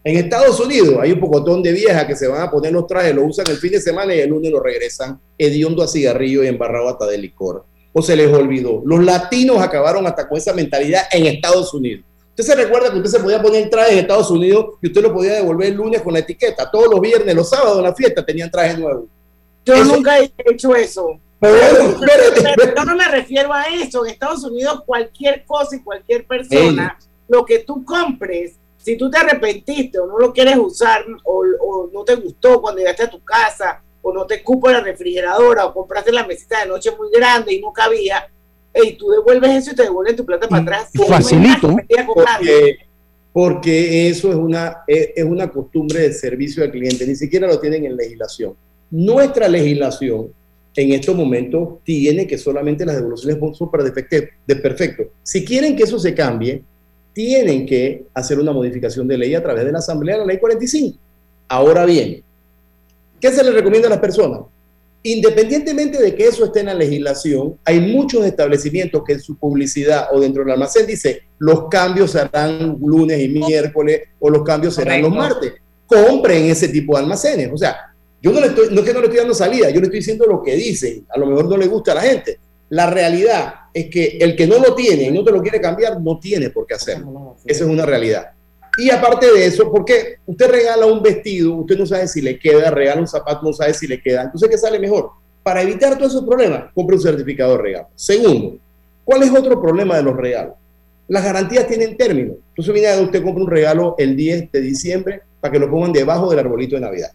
En Estados Unidos hay un pocotón de viejas que se van a poner los trajes, lo usan el fin de semana y el lunes lo regresan hediondo a cigarrillo y embarrado hasta de licor. O se les olvidó. Los latinos acabaron hasta con esa mentalidad en Estados Unidos. Usted se recuerda que usted se podía poner traje en Estados Unidos y usted lo podía devolver el lunes con la etiqueta. Todos los viernes, los sábados en la fiesta tenían traje nuevo. Yo Eso- nunca he hecho eso. Pero yo no me refiero a eso. En Estados Unidos, cualquier cosa y cualquier persona, lo que tú compres, si tú te arrepentiste o no lo quieres usar o, o no te gustó cuando llegaste a tu casa o no te cupo la refrigeradora o compraste la mesita de noche muy grande y no cabía, y tú devuelves eso y te devuelven tu plata para atrás. Facilito. Porque, porque eso es una, es, es una costumbre de servicio al cliente, ni siquiera lo tienen en legislación. Nuestra legislación en estos momentos tiene que solamente las devoluciones son para defecte- de perfecto. Si quieren que eso se cambie, tienen que hacer una modificación de ley a través de la Asamblea, la ley 45. Ahora bien, ¿qué se le recomienda a las personas? Independientemente de que eso esté en la legislación, hay muchos establecimientos que en su publicidad o dentro del almacén dice los cambios serán lunes y miércoles o los cambios serán los martes. Compren ese tipo de almacenes. O sea, yo no, le estoy, no es que no le estoy dando salida, yo le estoy diciendo lo que dicen. A lo mejor no le gusta a la gente. La realidad es que el que no lo tiene y no te lo quiere cambiar, no tiene por qué hacerlo. Esa es una realidad. Y aparte de eso, porque usted regala un vestido, usted no sabe si le queda, regala un zapato, no sabe si le queda. Entonces, ¿qué sale mejor? Para evitar todos esos problemas, compre un certificado de regalo. Segundo, ¿cuál es otro problema de los regalos? Las garantías tienen término. Entonces, viene usted compra un regalo el 10 de diciembre para que lo pongan debajo del arbolito de Navidad.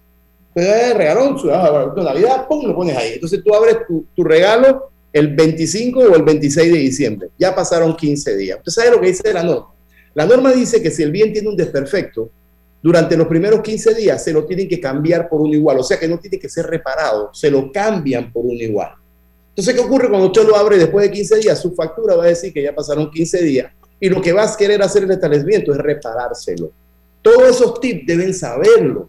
Entonces, el regalón, su arbolito de Navidad, pum, lo pones ahí. Entonces, tú abres tu, tu regalo el 25 o el 26 de diciembre. Ya pasaron 15 días. ¿Usted sabe lo que dice la norma? La norma dice que si el bien tiene un desperfecto, durante los primeros 15 días se lo tienen que cambiar por un igual, o sea que no tiene que ser reparado, se lo cambian por un igual. Entonces, ¿qué ocurre cuando usted lo abre después de 15 días? Su factura va a decir que ya pasaron 15 días y lo que va a querer hacer el establecimiento es reparárselo. Todos esos tips deben saberlo.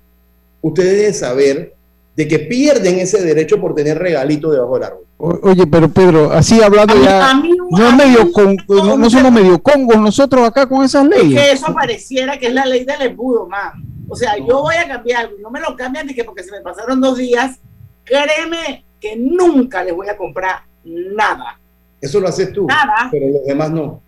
Ustedes deben saber de que pierden ese derecho por tener regalito debajo del árbol. O- Oye, pero Pedro, así hablando mí- ya, mí- no, es medio con- no, no somos medio congos nosotros acá con esas Es leyes. que eso pareciera que es la ley del embudo, man. O sea, yo voy a cambiar algo y no me lo cambian ni que porque se me pasaron dos días. Créeme que nunca les voy a comprar nada. Eso lo haces tú, Nada. pero los demás no.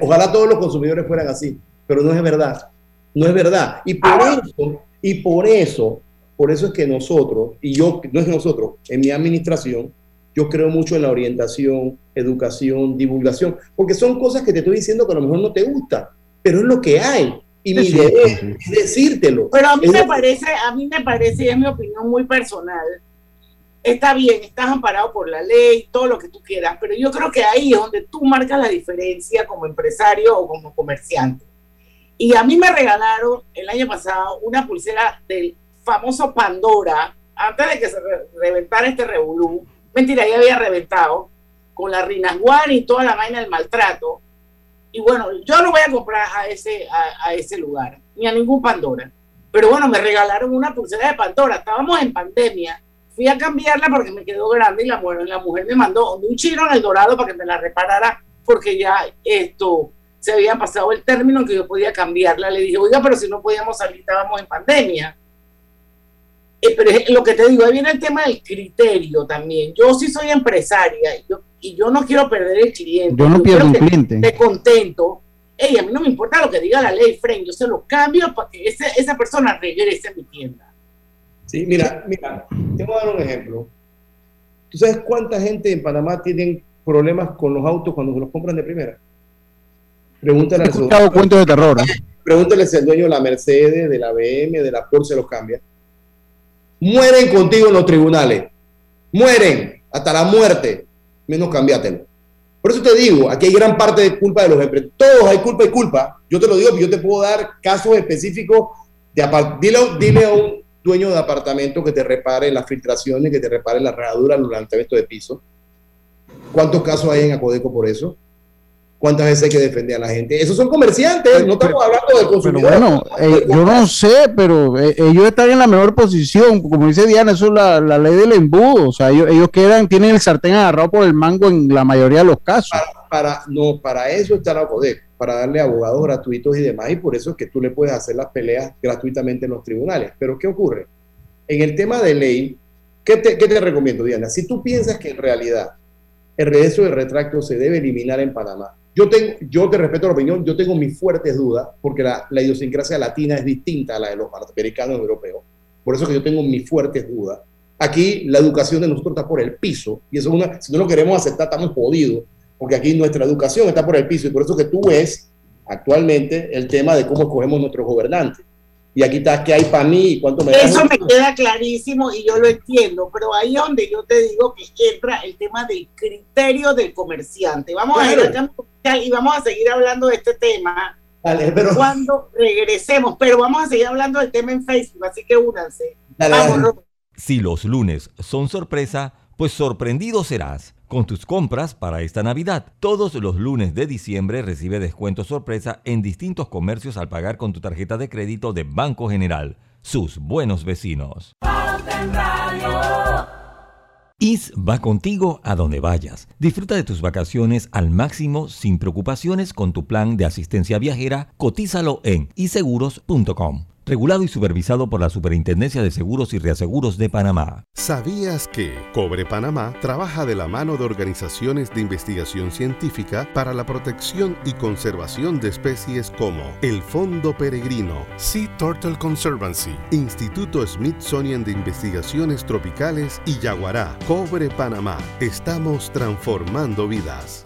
Ojalá todos los consumidores fueran así, pero no es verdad. No es verdad. Y por eso, y por eso, por eso es que nosotros, y yo, no es nosotros, en mi administración, yo creo mucho en la orientación, educación, divulgación, porque son cosas que te estoy diciendo que a lo mejor no te gusta, pero es lo que hay. Y mi Sí, sí, deber sí, es decírtelo. Pero a mí Es me parece, a mí me parece, y es mi opinión muy personal, está bien, estás amparado por la ley, todo lo que tú quieras, pero yo creo que ahí es donde tú marcas la diferencia como empresario o como comerciante. Y a mí me regalaron el año pasado una pulsera del famoso Pandora, antes de que se reventara este revolú. Mentira, ya había reventado con la Rinanguan y toda la vaina del maltrato. Y bueno, yo no voy a comprar a ese, a, ese lugar, ni a ningún Pandora. Pero bueno, me regalaron una pulsera de Pandora. Estábamos en pandemia. Fui a cambiarla porque me quedó grande y la, la mujer me mandó un chino en el dorado para que me la reparara porque ya esto se había pasado el término que yo podía cambiarla. Le dije, oiga, pero si no podíamos salir, estábamos en pandemia. Eh, pero lo que te digo, ahí viene el tema del criterio también. Yo sí soy empresaria y yo y yo no quiero perder el cliente. Yo no pierdo un cliente. De contento. Ey, a mí no me importa lo que diga la ley, Fren, yo se lo cambio para que esa persona regrese a mi tienda. Sí, mira, mira, te voy a dar un ejemplo. ¿Tú sabes cuánta gente en Panamá tienen problemas con los autos cuando los compran de primera? Pregúntale escuchado cuentos de terror. ¿eh? Pregúntale si el dueño de la Mercedes, de la BM, de la Porsche los cambia. Mueren contigo en los tribunales. Mueren hasta la muerte menos cambiátelo. Por eso te digo, aquí hay gran parte de culpa de los empresarios. Todos hay culpa y culpa. Yo te lo digo, yo te puedo dar casos específicos. De dile, dile a un dueño de apartamento que te repare las filtraciones, que te repare la herradura, los lanzamientos de piso. ¿Cuántos casos hay en Acodeco por eso? Cuántas veces hay que defender a la gente. Esos son comerciantes, no estamos hablando de consumidores. bueno, eh, yo no sé, pero eh, ellos están en la mejor posición. Como dice Diana, eso es la, ley del embudo. O sea, ellos, ellos, quedan, tienen el sartén agarrado por el mango en la mayoría de los casos. Para, no, para eso está la CODEC, para darle abogados gratuitos y demás. Y por eso es que tú le puedes hacer las peleas gratuitamente en los tribunales. Pero ¿qué ocurre? En el tema de ley, ¿qué te, qué te recomiendo, Diana? Si tú piensas que en realidad el regreso de retracto se debe eliminar en Panamá, yo, tengo, yo te respeto la opinión, yo tengo mis fuertes dudas, porque la, la idiosincrasia latina es distinta a la de los americanos europeos. Por eso que yo tengo mis fuertes dudas. Aquí la educación de nosotros está por el piso, y eso es una, si no lo queremos aceptar, estamos jodidos, porque aquí nuestra educación está por el piso, y por eso que tú ves actualmente el tema de cómo escogemos nuestros gobernantes y aquí está que hay para mí y cuánto me Eso me queda clarísimo y yo lo entiendo, pero ahí es donde yo te digo que entra el tema del criterio del comerciante. Vamos a ir y vamos a seguir hablando de este tema cuando regresemos, pero vamos a seguir hablando del tema en Facebook, así que únanse. si los lunes son sorpresa, pues sorprendido serás. Con tus compras para esta Navidad, todos los lunes de diciembre recibe descuento sorpresa en distintos comercios al pagar con tu tarjeta de crédito de Banco General. Sus buenos vecinos. IS va contigo a donde vayas. Disfruta de tus vacaciones al máximo sin preocupaciones con tu plan de asistencia viajera. Cotízalo en iseguros.com regulado y supervisado por la Superintendencia de Seguros y Reaseguros de Panamá. ¿Sabías que Cobre Panamá trabaja de la mano de organizaciones de investigación científica para la protección y conservación de especies como el Fondo Peregrino, Sea Turtle Conservancy, Instituto Smithsonian de Investigaciones Tropicales y Yaguará? Cobre Panamá. Estamos transformando vidas.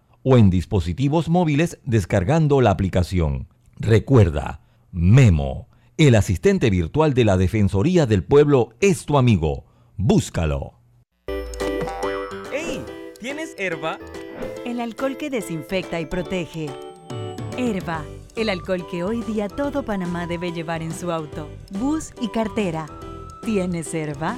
o en dispositivos móviles descargando la aplicación. Recuerda, Memo, el asistente virtual de la Defensoría del Pueblo es tu amigo. Búscalo. ¡Hey! ¿Tienes herba? El alcohol que desinfecta y protege. Herba, el alcohol que hoy día todo Panamá debe llevar en su auto, bus y cartera. ¿Tienes herba?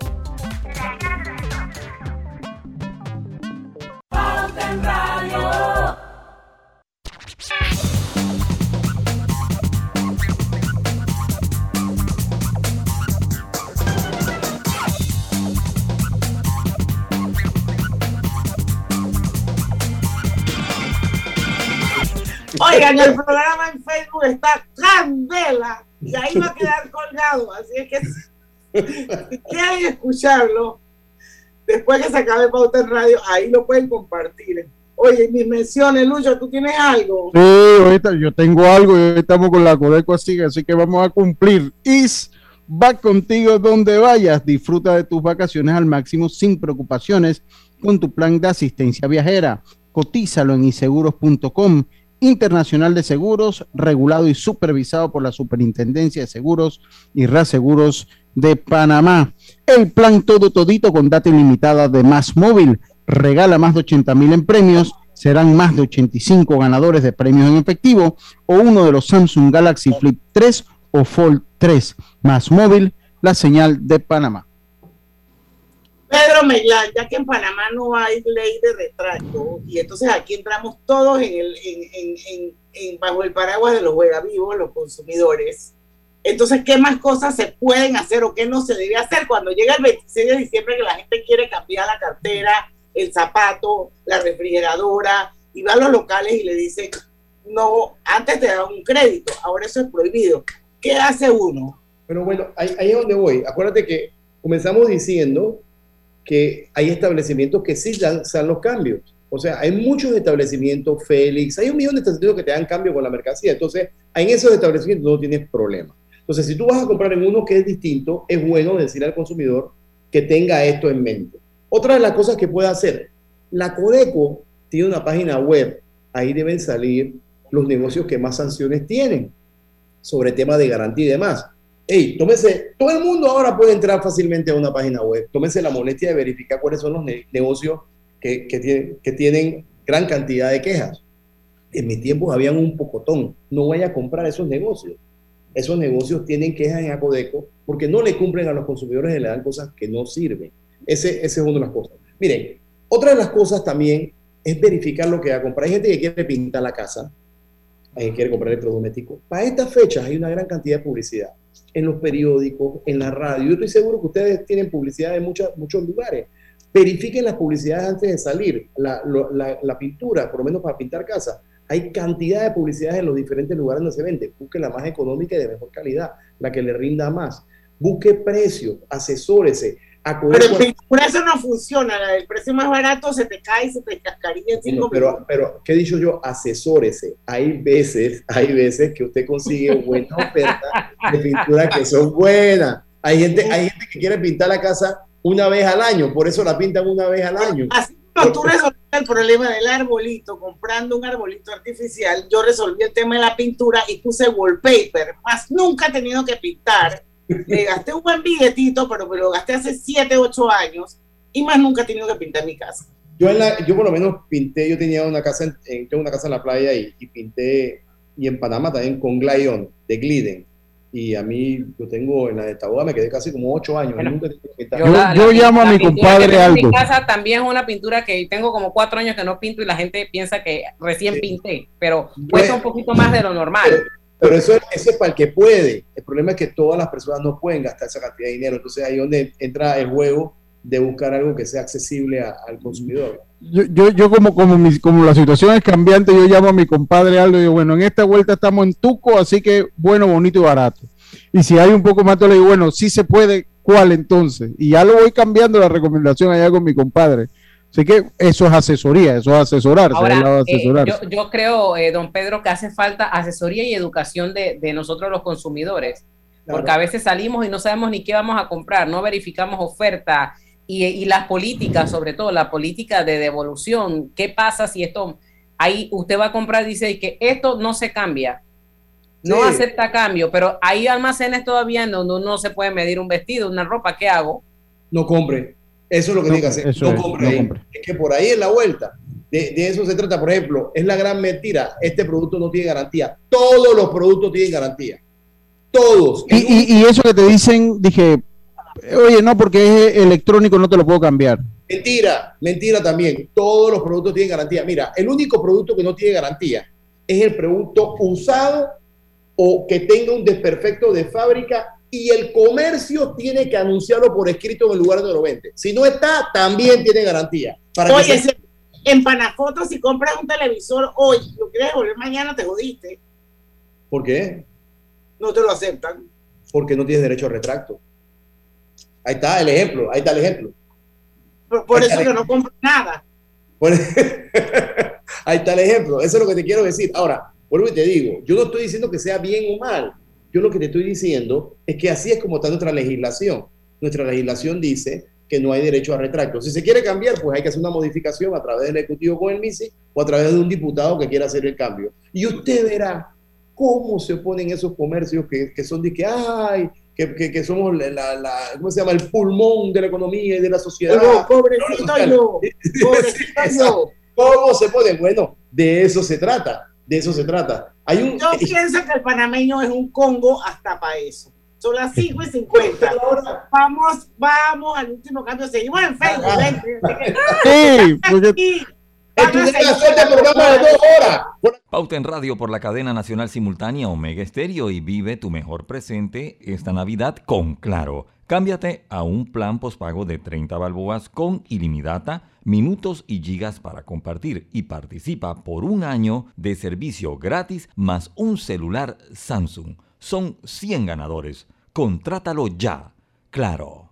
Oigan, el programa en Facebook está candela y ahí va a quedar colgado. Así es que si quieren escucharlo, después que se acabe Pauta en Radio, ahí lo pueden compartir. Oye, mis menciones, Lucho, ¿tú tienes algo? Sí, ahorita yo tengo algo y estamos con la Codeco así, así que vamos a cumplir. Is va contigo donde vayas. Disfruta de tus vacaciones al máximo sin preocupaciones con tu plan de asistencia viajera. Cotízalo en iseguros.com. Internacional de Seguros, regulado y supervisado por la Superintendencia de Seguros y Reaseguros de Panamá. El plan todo todito con data ilimitada de Más Móvil regala más de 80 mil en premios. Serán más de 85 ganadores de premios en efectivo o uno de los Samsung Galaxy Flip 3 o Fold 3. Más Móvil, la señal de Panamá. Pedro Meglán, ya que en Panamá no hay ley de retrato, y entonces aquí entramos todos en el, en, en, en, bajo el paraguas de los vivos, los consumidores. Entonces, ¿qué más cosas se pueden hacer o qué no se debe hacer cuando llega el 26 de diciembre que la gente quiere cambiar la cartera, el zapato, la refrigeradora, y va a los locales y le dicen, no, antes te daban un crédito, ahora eso es prohibido. ¿Qué hace uno? Pero bueno, ahí, ahí es donde voy. Acuérdate que comenzamos diciendo que hay establecimientos que sí dan, los cambios. O sea, hay muchos establecimientos, Félix, hay un millón de establecimientos que te dan cambio con la mercancía. Entonces, en esos establecimientos no tienes problema. Entonces, si tú vas a comprar en uno que es distinto, es bueno decir al consumidor que tenga esto en mente. Otra de las cosas que puede hacer, la Codeco tiene una página web, ahí deben salir los negocios que más sanciones tienen sobre temas de garantía y demás. Hey, tómese, todo el mundo ahora puede entrar fácilmente a una página web. Tómese la molestia de verificar cuáles son los ne- negocios que, tienen, gran cantidad de quejas. En mis tiempos habían un pocotón. No vaya a comprar esos negocios. Esos negocios tienen quejas en Acodeco porque no le cumplen a los consumidores y le dan cosas que no sirven. Ese, es una de las cosas. Miren, otra de las cosas también es verificar lo que va a comprar. Hay gente que quiere pintar la casa, hay que quiere comprar electrodomésticos. Para estas fechas hay una gran cantidad de publicidad en los periódicos, en la radio. Yo estoy seguro que ustedes tienen publicidad en muchas- muchos lugares. Verifiquen las publicidades antes de salir. La, la- la pintura, por lo menos para pintar casa, hay cantidad de publicidades en los diferentes lugares donde se vende. Busque la más económica y de mejor calidad, la que le rinda más. Busque precio, asesórese. Pero pintura eso no funciona, la del precio más barato se te cae y se te cascarilla en cinco Bueno, pero, minutos. pero, ¿qué he dicho yo? Asesórese. Hay veces, hay veces que usted consigue buenas ofertas de pintura que son buenas. Hay gente, hay gente que quiere pintar la casa una vez al año, por eso la pintan una vez al año. Así como tú resolviste el problema del arbolito comprando un arbolito artificial, yo resolví el tema de la pintura y puse wallpaper, más nunca he tenido que pintar. Le gasté un buen billetito, pero me lo gasté hace 7, 8 años y más nunca he tenido que pintar mi casa. Yo, en la- yo por lo menos pinté, yo tenía una casa, en, en- tengo una casa en la playa y, y pinté, y en Panamá también con Glidon, de Gliden. Y a mí, yo tengo en la de Taboga, me quedé casi como ocho años. y nunca que. Yo- la- yo la- llamo a mi compadre tengo en. Mi casa también es una pintura que tengo como cuatro años que no pinto y la gente piensa que recién pinté, pero cuesta un poquito más de lo normal. Pero eso, eso es para el que puede. El problema es que todas las personas no pueden gastar esa cantidad de dinero. Entonces ahí es donde entra el juego de buscar algo que sea accesible al consumidor. Yo, yo, yo como, como, mi- como la situación es cambiante, yo llamo a mi compadre Aldo y digo, bueno, en esta vuelta estamos en Tuco, así que bueno, bonito y barato. Y si hay un poco más, yo le digo, bueno, sí se puede, ¿cuál entonces? Y ya lo voy cambiando la recomendación allá con mi compadre. Así que eso es asesoría, eso es asesorarse. es el lado Ahora, eh, yo, yo creo, eh, don Pedro, que hace falta asesoría y educación de, de nosotros los consumidores, porque a veces salimos y no sabemos ni qué vamos a comprar, no verificamos oferta y, y las políticas, sobre todo la política de devolución. ¿Qué pasa si esto, ahí usted va a comprar, dice que esto no se cambia? No Sí. acepta cambio, pero hay almacenes todavía en donde uno se puede medir un vestido, una ropa, ¿qué hago? No compre. Eso es lo que No, tiene que hacer. eso No es, compre no ahí. compre. Es que por ahí es la vuelta. De, de eso se trata. Por ejemplo, es la gran mentira. Este producto no tiene garantía. Todos los productos tienen garantía. Todos. Y, y- y eso que te dicen, dije, oye, no, porque es electrónico, no te lo puedo cambiar. Mentira, mentira también. Todos los productos tienen garantía. Mira, el único producto que no tiene garantía es el producto usado o que tenga un desperfecto de fábrica y el comercio tiene que anunciarlo por escrito en el lugar donde lo vende. Si no está, también tiene garantía. Para que Oye, se- en Panafoto, si compras un televisor hoy, lo quieres devolver mañana, te jodiste. ¿Por qué? No te lo aceptan. Porque no tienes derecho a retracto. Ahí está el ejemplo, ahí está el ejemplo. Por, eso que no compras nada. Por- *laughs* Ahí está el ejemplo. Eso es lo que te quiero decir. Ahora, vuelvo y te digo, yo no estoy diciendo que sea bien o mal. Yo lo que te estoy diciendo es que así es como está nuestra legislación. Nuestra legislación dice que no hay derecho a retracto. Si se quiere cambiar, pues hay que hacer una modificación a través del Ejecutivo con el MISI o a través de un diputado que quiera hacer el cambio. Y usted verá cómo se oponen esos comercios que, que son de que, ay, que, que, que somos la, la- la- ¿cómo se llama? El pulmón de la economía y de la sociedad. Yo, *laughs* pobrecito yo, pobrecito yo. ¿Cómo se ponen? Bueno, de eso se trata, de eso se trata. Hay un... Yo pienso que el panameño es un Congo hasta para eso. Son las 5 y 50. Vamos, vamos al último cambio. Seguimos en Facebook. Sí, programa de dos horas. Pauta en radio por la cadena nacional simultánea Omega Estéreo y vive tu mejor presente esta Navidad con Claro. Cámbiate a un plan postpago de 30 balboas con ilimitada, minutos y gigas para compartir y participa por un año de servicio gratis más un celular Samsung. Son 100 ganadores. Contrátalo ya. Claro.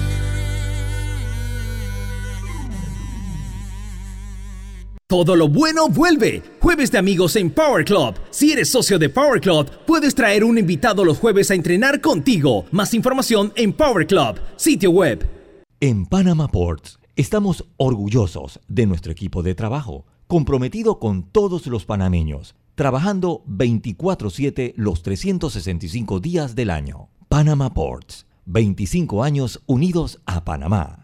Todo lo bueno vuelve. Jueves de amigos en Power Club. Si eres socio de Power Club, puedes traer un invitado los jueves a entrenar contigo. Más información en Power Club, sitio web. En Panama Ports estamos orgullosos de nuestro equipo de trabajo, comprometido con todos los panameños, trabajando 24/7 los 365 días del año. Panama Ports, 25 años unidos a Panamá.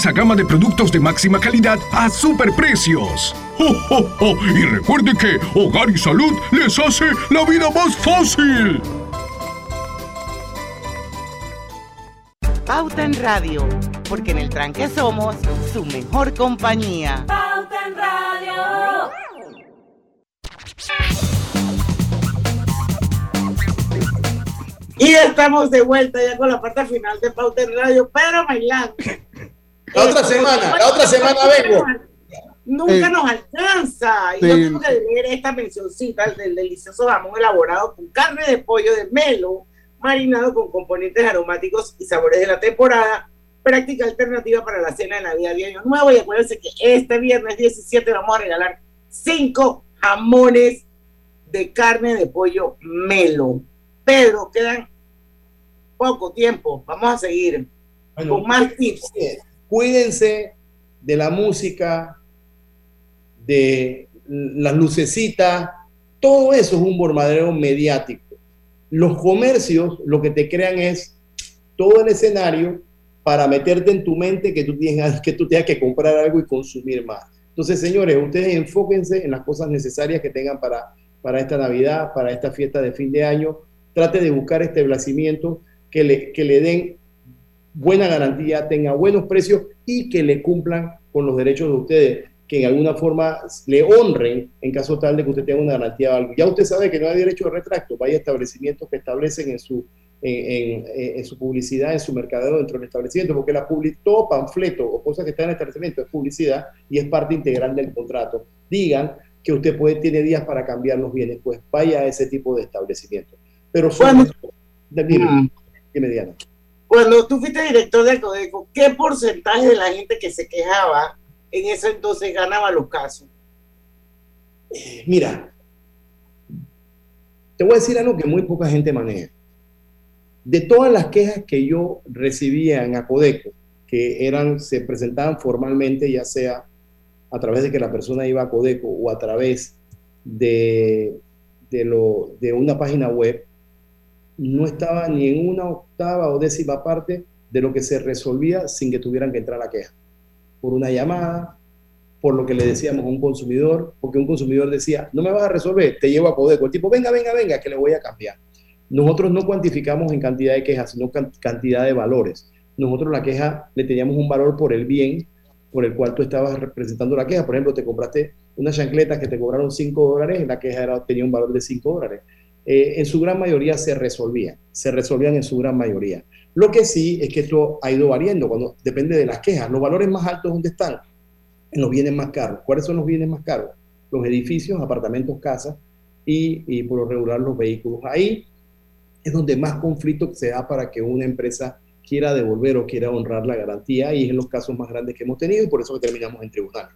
extensa gama de productos de máxima calidad a superprecios. ¡Oh, oh, oh! Y recuerde que Hogar y Salud les hace la vida más fácil. Pauta en Radio, porque en el tranque somos su mejor compañía. Pauta en Radio. Y estamos de vuelta ya con la parte final de Pauta en Radio, pero bailando. La otra semana, la otra semana vengo. Nunca Eh, nos alcanza. Y sí. yo tengo que leer esta mencioncita del delicioso jamón elaborado con carne de pollo de melo, marinado con componentes aromáticos y sabores de la temporada. Práctica alternativa para la cena de Navidad y Año Nuevo. Y acuérdense que este viernes 17 vamos a regalar cinco jamones de carne de pollo melo. Pedro, quedan poco tiempo. Vamos a seguir con más tips. Cuídense de la música, de las lucecitas, todo eso es un bombardeo mediático. Los comercios lo que te crean es todo el escenario para meterte en tu mente que tú tienes que, tú tengas que comprar algo y consumir más. Entonces, señores, ustedes enfóquense en las cosas necesarias que tengan para, para esta Navidad, para esta fiesta de fin de año. Trate de buscar establecimientos que le, que le den buena garantía, tenga buenos precios y que le cumplan con los derechos de ustedes, que en alguna forma le honren en caso tal de que usted tenga una garantía de algo. Ya usted sabe que no hay derecho de retracto, vaya establecimientos que establecen en su, en, en, su publicidad, en su mercadeo dentro del establecimiento, porque la todo panfleto o cosa que está en el establecimiento es publicidad y es parte integral del contrato. Digan que usted puede, tiene días para cambiar los bienes, pues vaya a ese tipo de establecimiento. Pero bueno, dime, dime, Diana. Cuando tú fuiste director de Codeco, ¿qué porcentaje de la gente que se quejaba en ese entonces ganaba los casos? Mira, te voy a decir algo que muy poca gente maneja. De todas las quejas que yo recibía en Acodeco, que eran, se presentaban formalmente, ya sea a través de que la persona iba a Codeco o a través de, de, lo, de una página web, no estaba ni en una octava o décima parte de lo que se resolvía sin que tuvieran que entrar a la queja. Por una llamada, por lo que le decíamos a un consumidor, porque un consumidor decía, no me vas a resolver, te llevo a Codeco. El tipo, venga, venga, venga, que le voy a cambiar. Nosotros no cuantificamos en cantidad de quejas, sino cantidad de valores. Nosotros la queja le teníamos un valor por el bien por el cual tú estabas representando la queja. Por ejemplo, te compraste unas chancletas que te cobraron 5 dólares, la queja tenía un valor de 5 dólares. Eh, en su gran mayoría se resolvían, se resolvían en su gran mayoría. Lo que sí es que esto ha ido variando, cuando depende de las quejas. Los valores más altos, ¿dónde están? En los bienes más caros. ¿Cuáles son los bienes más caros? Los edificios, apartamentos, casas y, por lo regular los vehículos. Ahí es donde más conflicto se da para que una empresa quiera devolver o quiera honrar la garantía y es en los casos más grandes que hemos tenido y por eso terminamos en tribunales.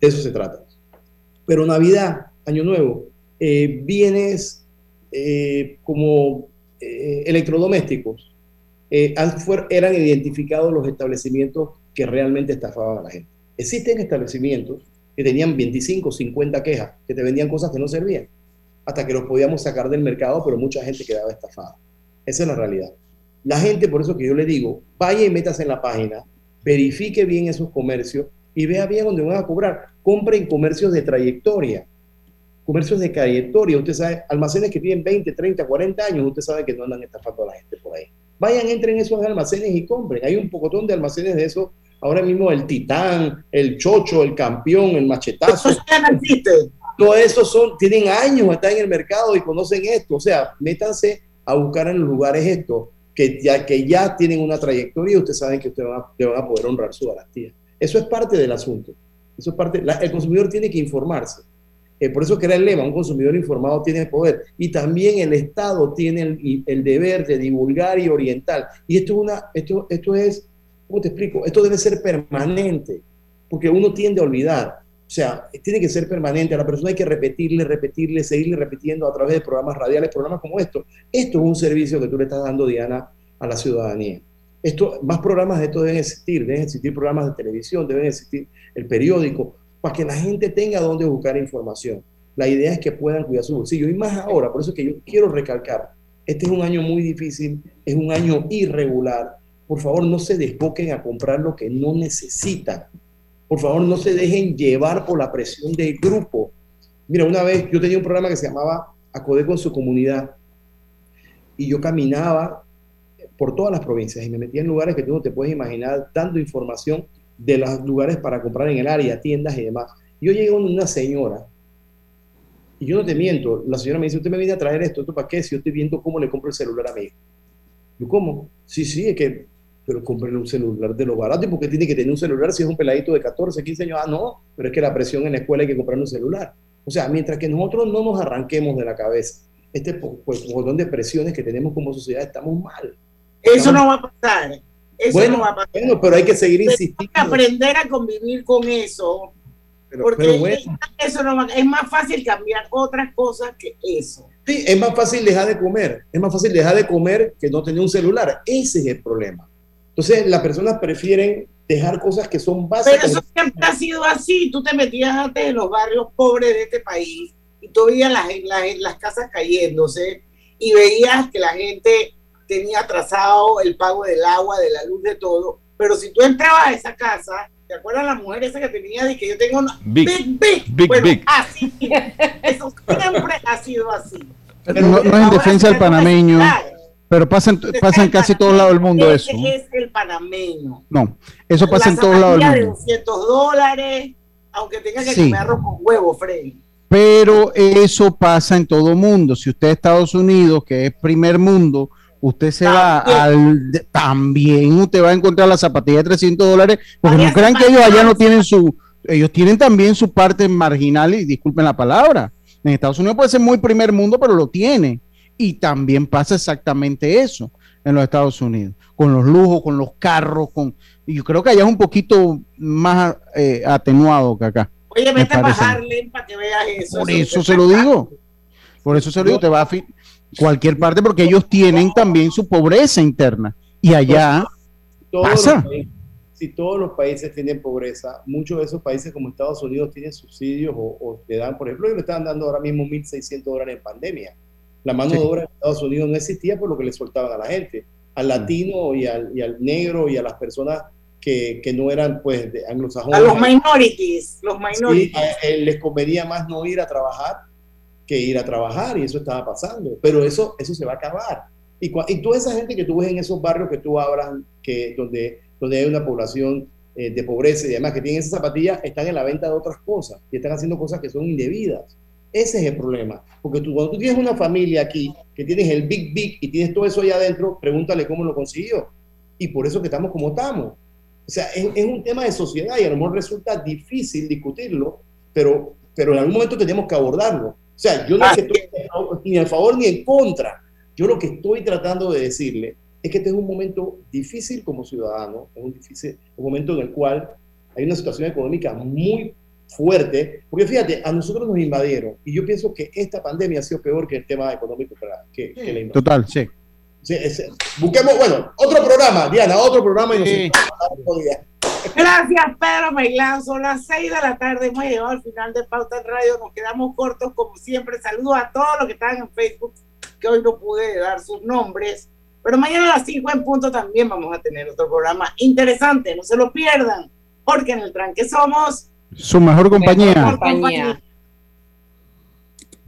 De eso se trata. Pero Navidad, Año Nuevo, eh, bienes eh, como eh, electrodomésticos, eran identificados los establecimientos que realmente estafaban a la gente. Existen establecimientos que tenían 25, 50 quejas, que te vendían cosas que no servían, hasta que los podíamos sacar del mercado, pero mucha gente quedaba estafada. Esa es la realidad. La gente, por eso que yo le digo, vaya y métase en la página, verifique bien esos comercios y vea bien dónde van a cobrar. Compre en comercios de trayectoria, comercios de trayectoria. Usted sabe, almacenes que tienen 20, 30, 40 años, usted sabe que no andan estafando a la gente por ahí. Vayan, entren en esos almacenes y compren. Hay un pocotón de almacenes de esos. Ahora mismo el Titán, el Chocho, el Campeón, el Machetazo. Todo eso son, tienen años, están en el mercado y conocen esto. O sea, métanse a buscar en los lugares esto que ya, que ya tienen una trayectoria y ustedes saben que ustedes van a, poder honrar su garantía. Eso es parte del asunto. Eso es parte, el consumidor tiene que informarse. Eh, por eso que era el lema, un consumidor informado tiene poder. Y también el Estado tiene el, deber de divulgar y orientar. Y esto es, una, esto, esto es, ¿cómo te explico? Esto debe ser permanente, porque uno tiende a olvidar. O sea, tiene que ser permanente. A la persona hay que repetirle, repetirle, seguirle repitiendo a través de programas radiales, programas como estos. Esto es un servicio que tú le estás dando, Diana, a la ciudadanía. Esto, más programas de esto deben existir, deben existir programas de televisión, deben existir el periódico, para que la gente tenga donde buscar información. La idea es que puedan cuidar su bolsillo y más ahora, por eso que yo quiero recalcar, este es un año muy difícil, es un año irregular. Por favor, no se desboquen a comprar lo que no necesitan. Por favor, no se dejen llevar por la presión del grupo. Mira, una vez yo tenía un programa que se llamaba Acode con su comunidad y yo caminaba por todas las provincias y me metía en lugares que tú no te puedes imaginar dando información de los lugares para comprar en el área, tiendas y demás. Yo llegué con una señora y yo no te miento, la señora me dice, usted me viene a traer esto, ¿esto para qué? Si yo estoy viendo cómo le compro el celular a mi hijo. Yo, ¿cómo? Sí, sí, es que pero compren un celular de lo barato. ¿Y por qué tiene que tener un celular si es un peladito de 14, 15 años? Ah, no, pero es que la presión en la escuela hay que comprar un celular. O sea, mientras que nosotros no nos arranquemos de la cabeza este pues, montón de presiones que tenemos como sociedad, estamos mal. Eso no va a pasar. Eso bueno, no va a pasar. Bueno, pero hay que seguir insistiendo. Hay que aprender a convivir con eso. porque eso no va, es más fácil cambiar otras cosas que eso. Sí, es más fácil dejar de comer. Es más fácil dejar de comer que no tener un celular. Ese es el problema. Entonces, las personas prefieren dejar cosas que son básicas. Pero eso siempre ha sido así. Tú te metías antes en los barrios pobres de este país y tú veías las, las, las casas cayéndose y veías que la gente tenía atrasado el pago del agua, de la luz, de todo. Pero si tú entrabas a esa casa, ¿Te acuerdas la mujer esa que tenía? De que yo tengo una Big. big, big. Big, bueno, big. así. Eso siempre ha sido así. No, no es en defensa del panameño, pero pasa en, pasa en casi todos lados del mundo eso. Ese es el panameño. No, eso pasa La en todos lados del de mundo. 200 dólares, aunque tenga que Sí. comer arroz con huevo, Freddy. Pero eso pasa en todo mundo. Si usted es Estados Unidos, que es primer mundo, usted se va al. También usted va a encontrar la zapatilla de 300 dólares, porque no crean que ellos allá no tienen su. Ellos tienen también su parte marginal, y disculpen la palabra. En Estados Unidos puede ser muy primer mundo, pero lo tiene. Y también pasa exactamente eso en los Estados Unidos, con los lujos, con los carros, con. Y yo creo que allá es un poquito más eh, atenuado que acá. Oye, vete a bajarle para que veas eso. Por eso se lo digo. Por eso se lo digo, te va a cualquier parte porque ellos tienen también su pobreza interna y allá Todos pasa. países- si todos los países tienen pobreza, muchos de esos países como Estados Unidos tienen subsidios o, o te dan, por ejemplo, ellos le están dando ahora mismo 1.600 dólares en pandemia. La mano Sí. de obra en Estados Unidos no existía por lo que le soltaban a la gente, al latino y al, y al negro y a las personas que, que no eran pues de anglosajones. A los minorities, los Sí, minorities. a- eh, les convenía más no ir a trabajar que ir a trabajar y eso estaba pasando. Pero eso, eso se va a acabar. Y, y toda esa gente que tú ves en esos barrios que tú hablas, que, donde, donde hay una población eh, de pobreza y demás, que tienen esas zapatillas, están en la venta de otras cosas y están haciendo cosas que son indebidas. Ese es el problema. Porque tú, cuando tú tienes una familia aquí, que tienes el Big Big y tienes todo eso allá adentro, pregúntale cómo lo consiguió. Y por eso que estamos como estamos. O sea, es, es un tema de sociedad y a lo mejor resulta difícil discutirlo, pero, pero en algún momento tenemos que abordarlo. O sea, yo no es que estoy ni a favor ni en contra. Yo lo que estoy tratando de decirle es que este es un momento difícil como ciudadano, es un, difícil, un momento en el cual hay una situación económica muy fuerte, porque fíjate, a nosotros nos invadieron y yo pienso que esta pandemia ha sido peor que el tema económico que, que, que la invasión. total, sí. Sí, es- busquemos, bueno, otro programa, Diana, otro programa y nos Sí. Gracias, Pedro Meilán. Son las 6 de la tarde. Hemos llegado al final de Pauta en Radio. Nos quedamos cortos, como siempre. Saludos a todos los que están en Facebook, que hoy no pude dar sus nombres. Pero mañana a las 5 en punto también vamos a tener otro programa interesante. No se lo pierdan, porque en el tranque somos Su mejor compañía. mejor compañía.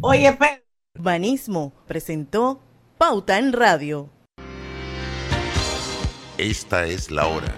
Oye, Pedro. Urbanismo presentó Pauta en Radio. Esta es la hora.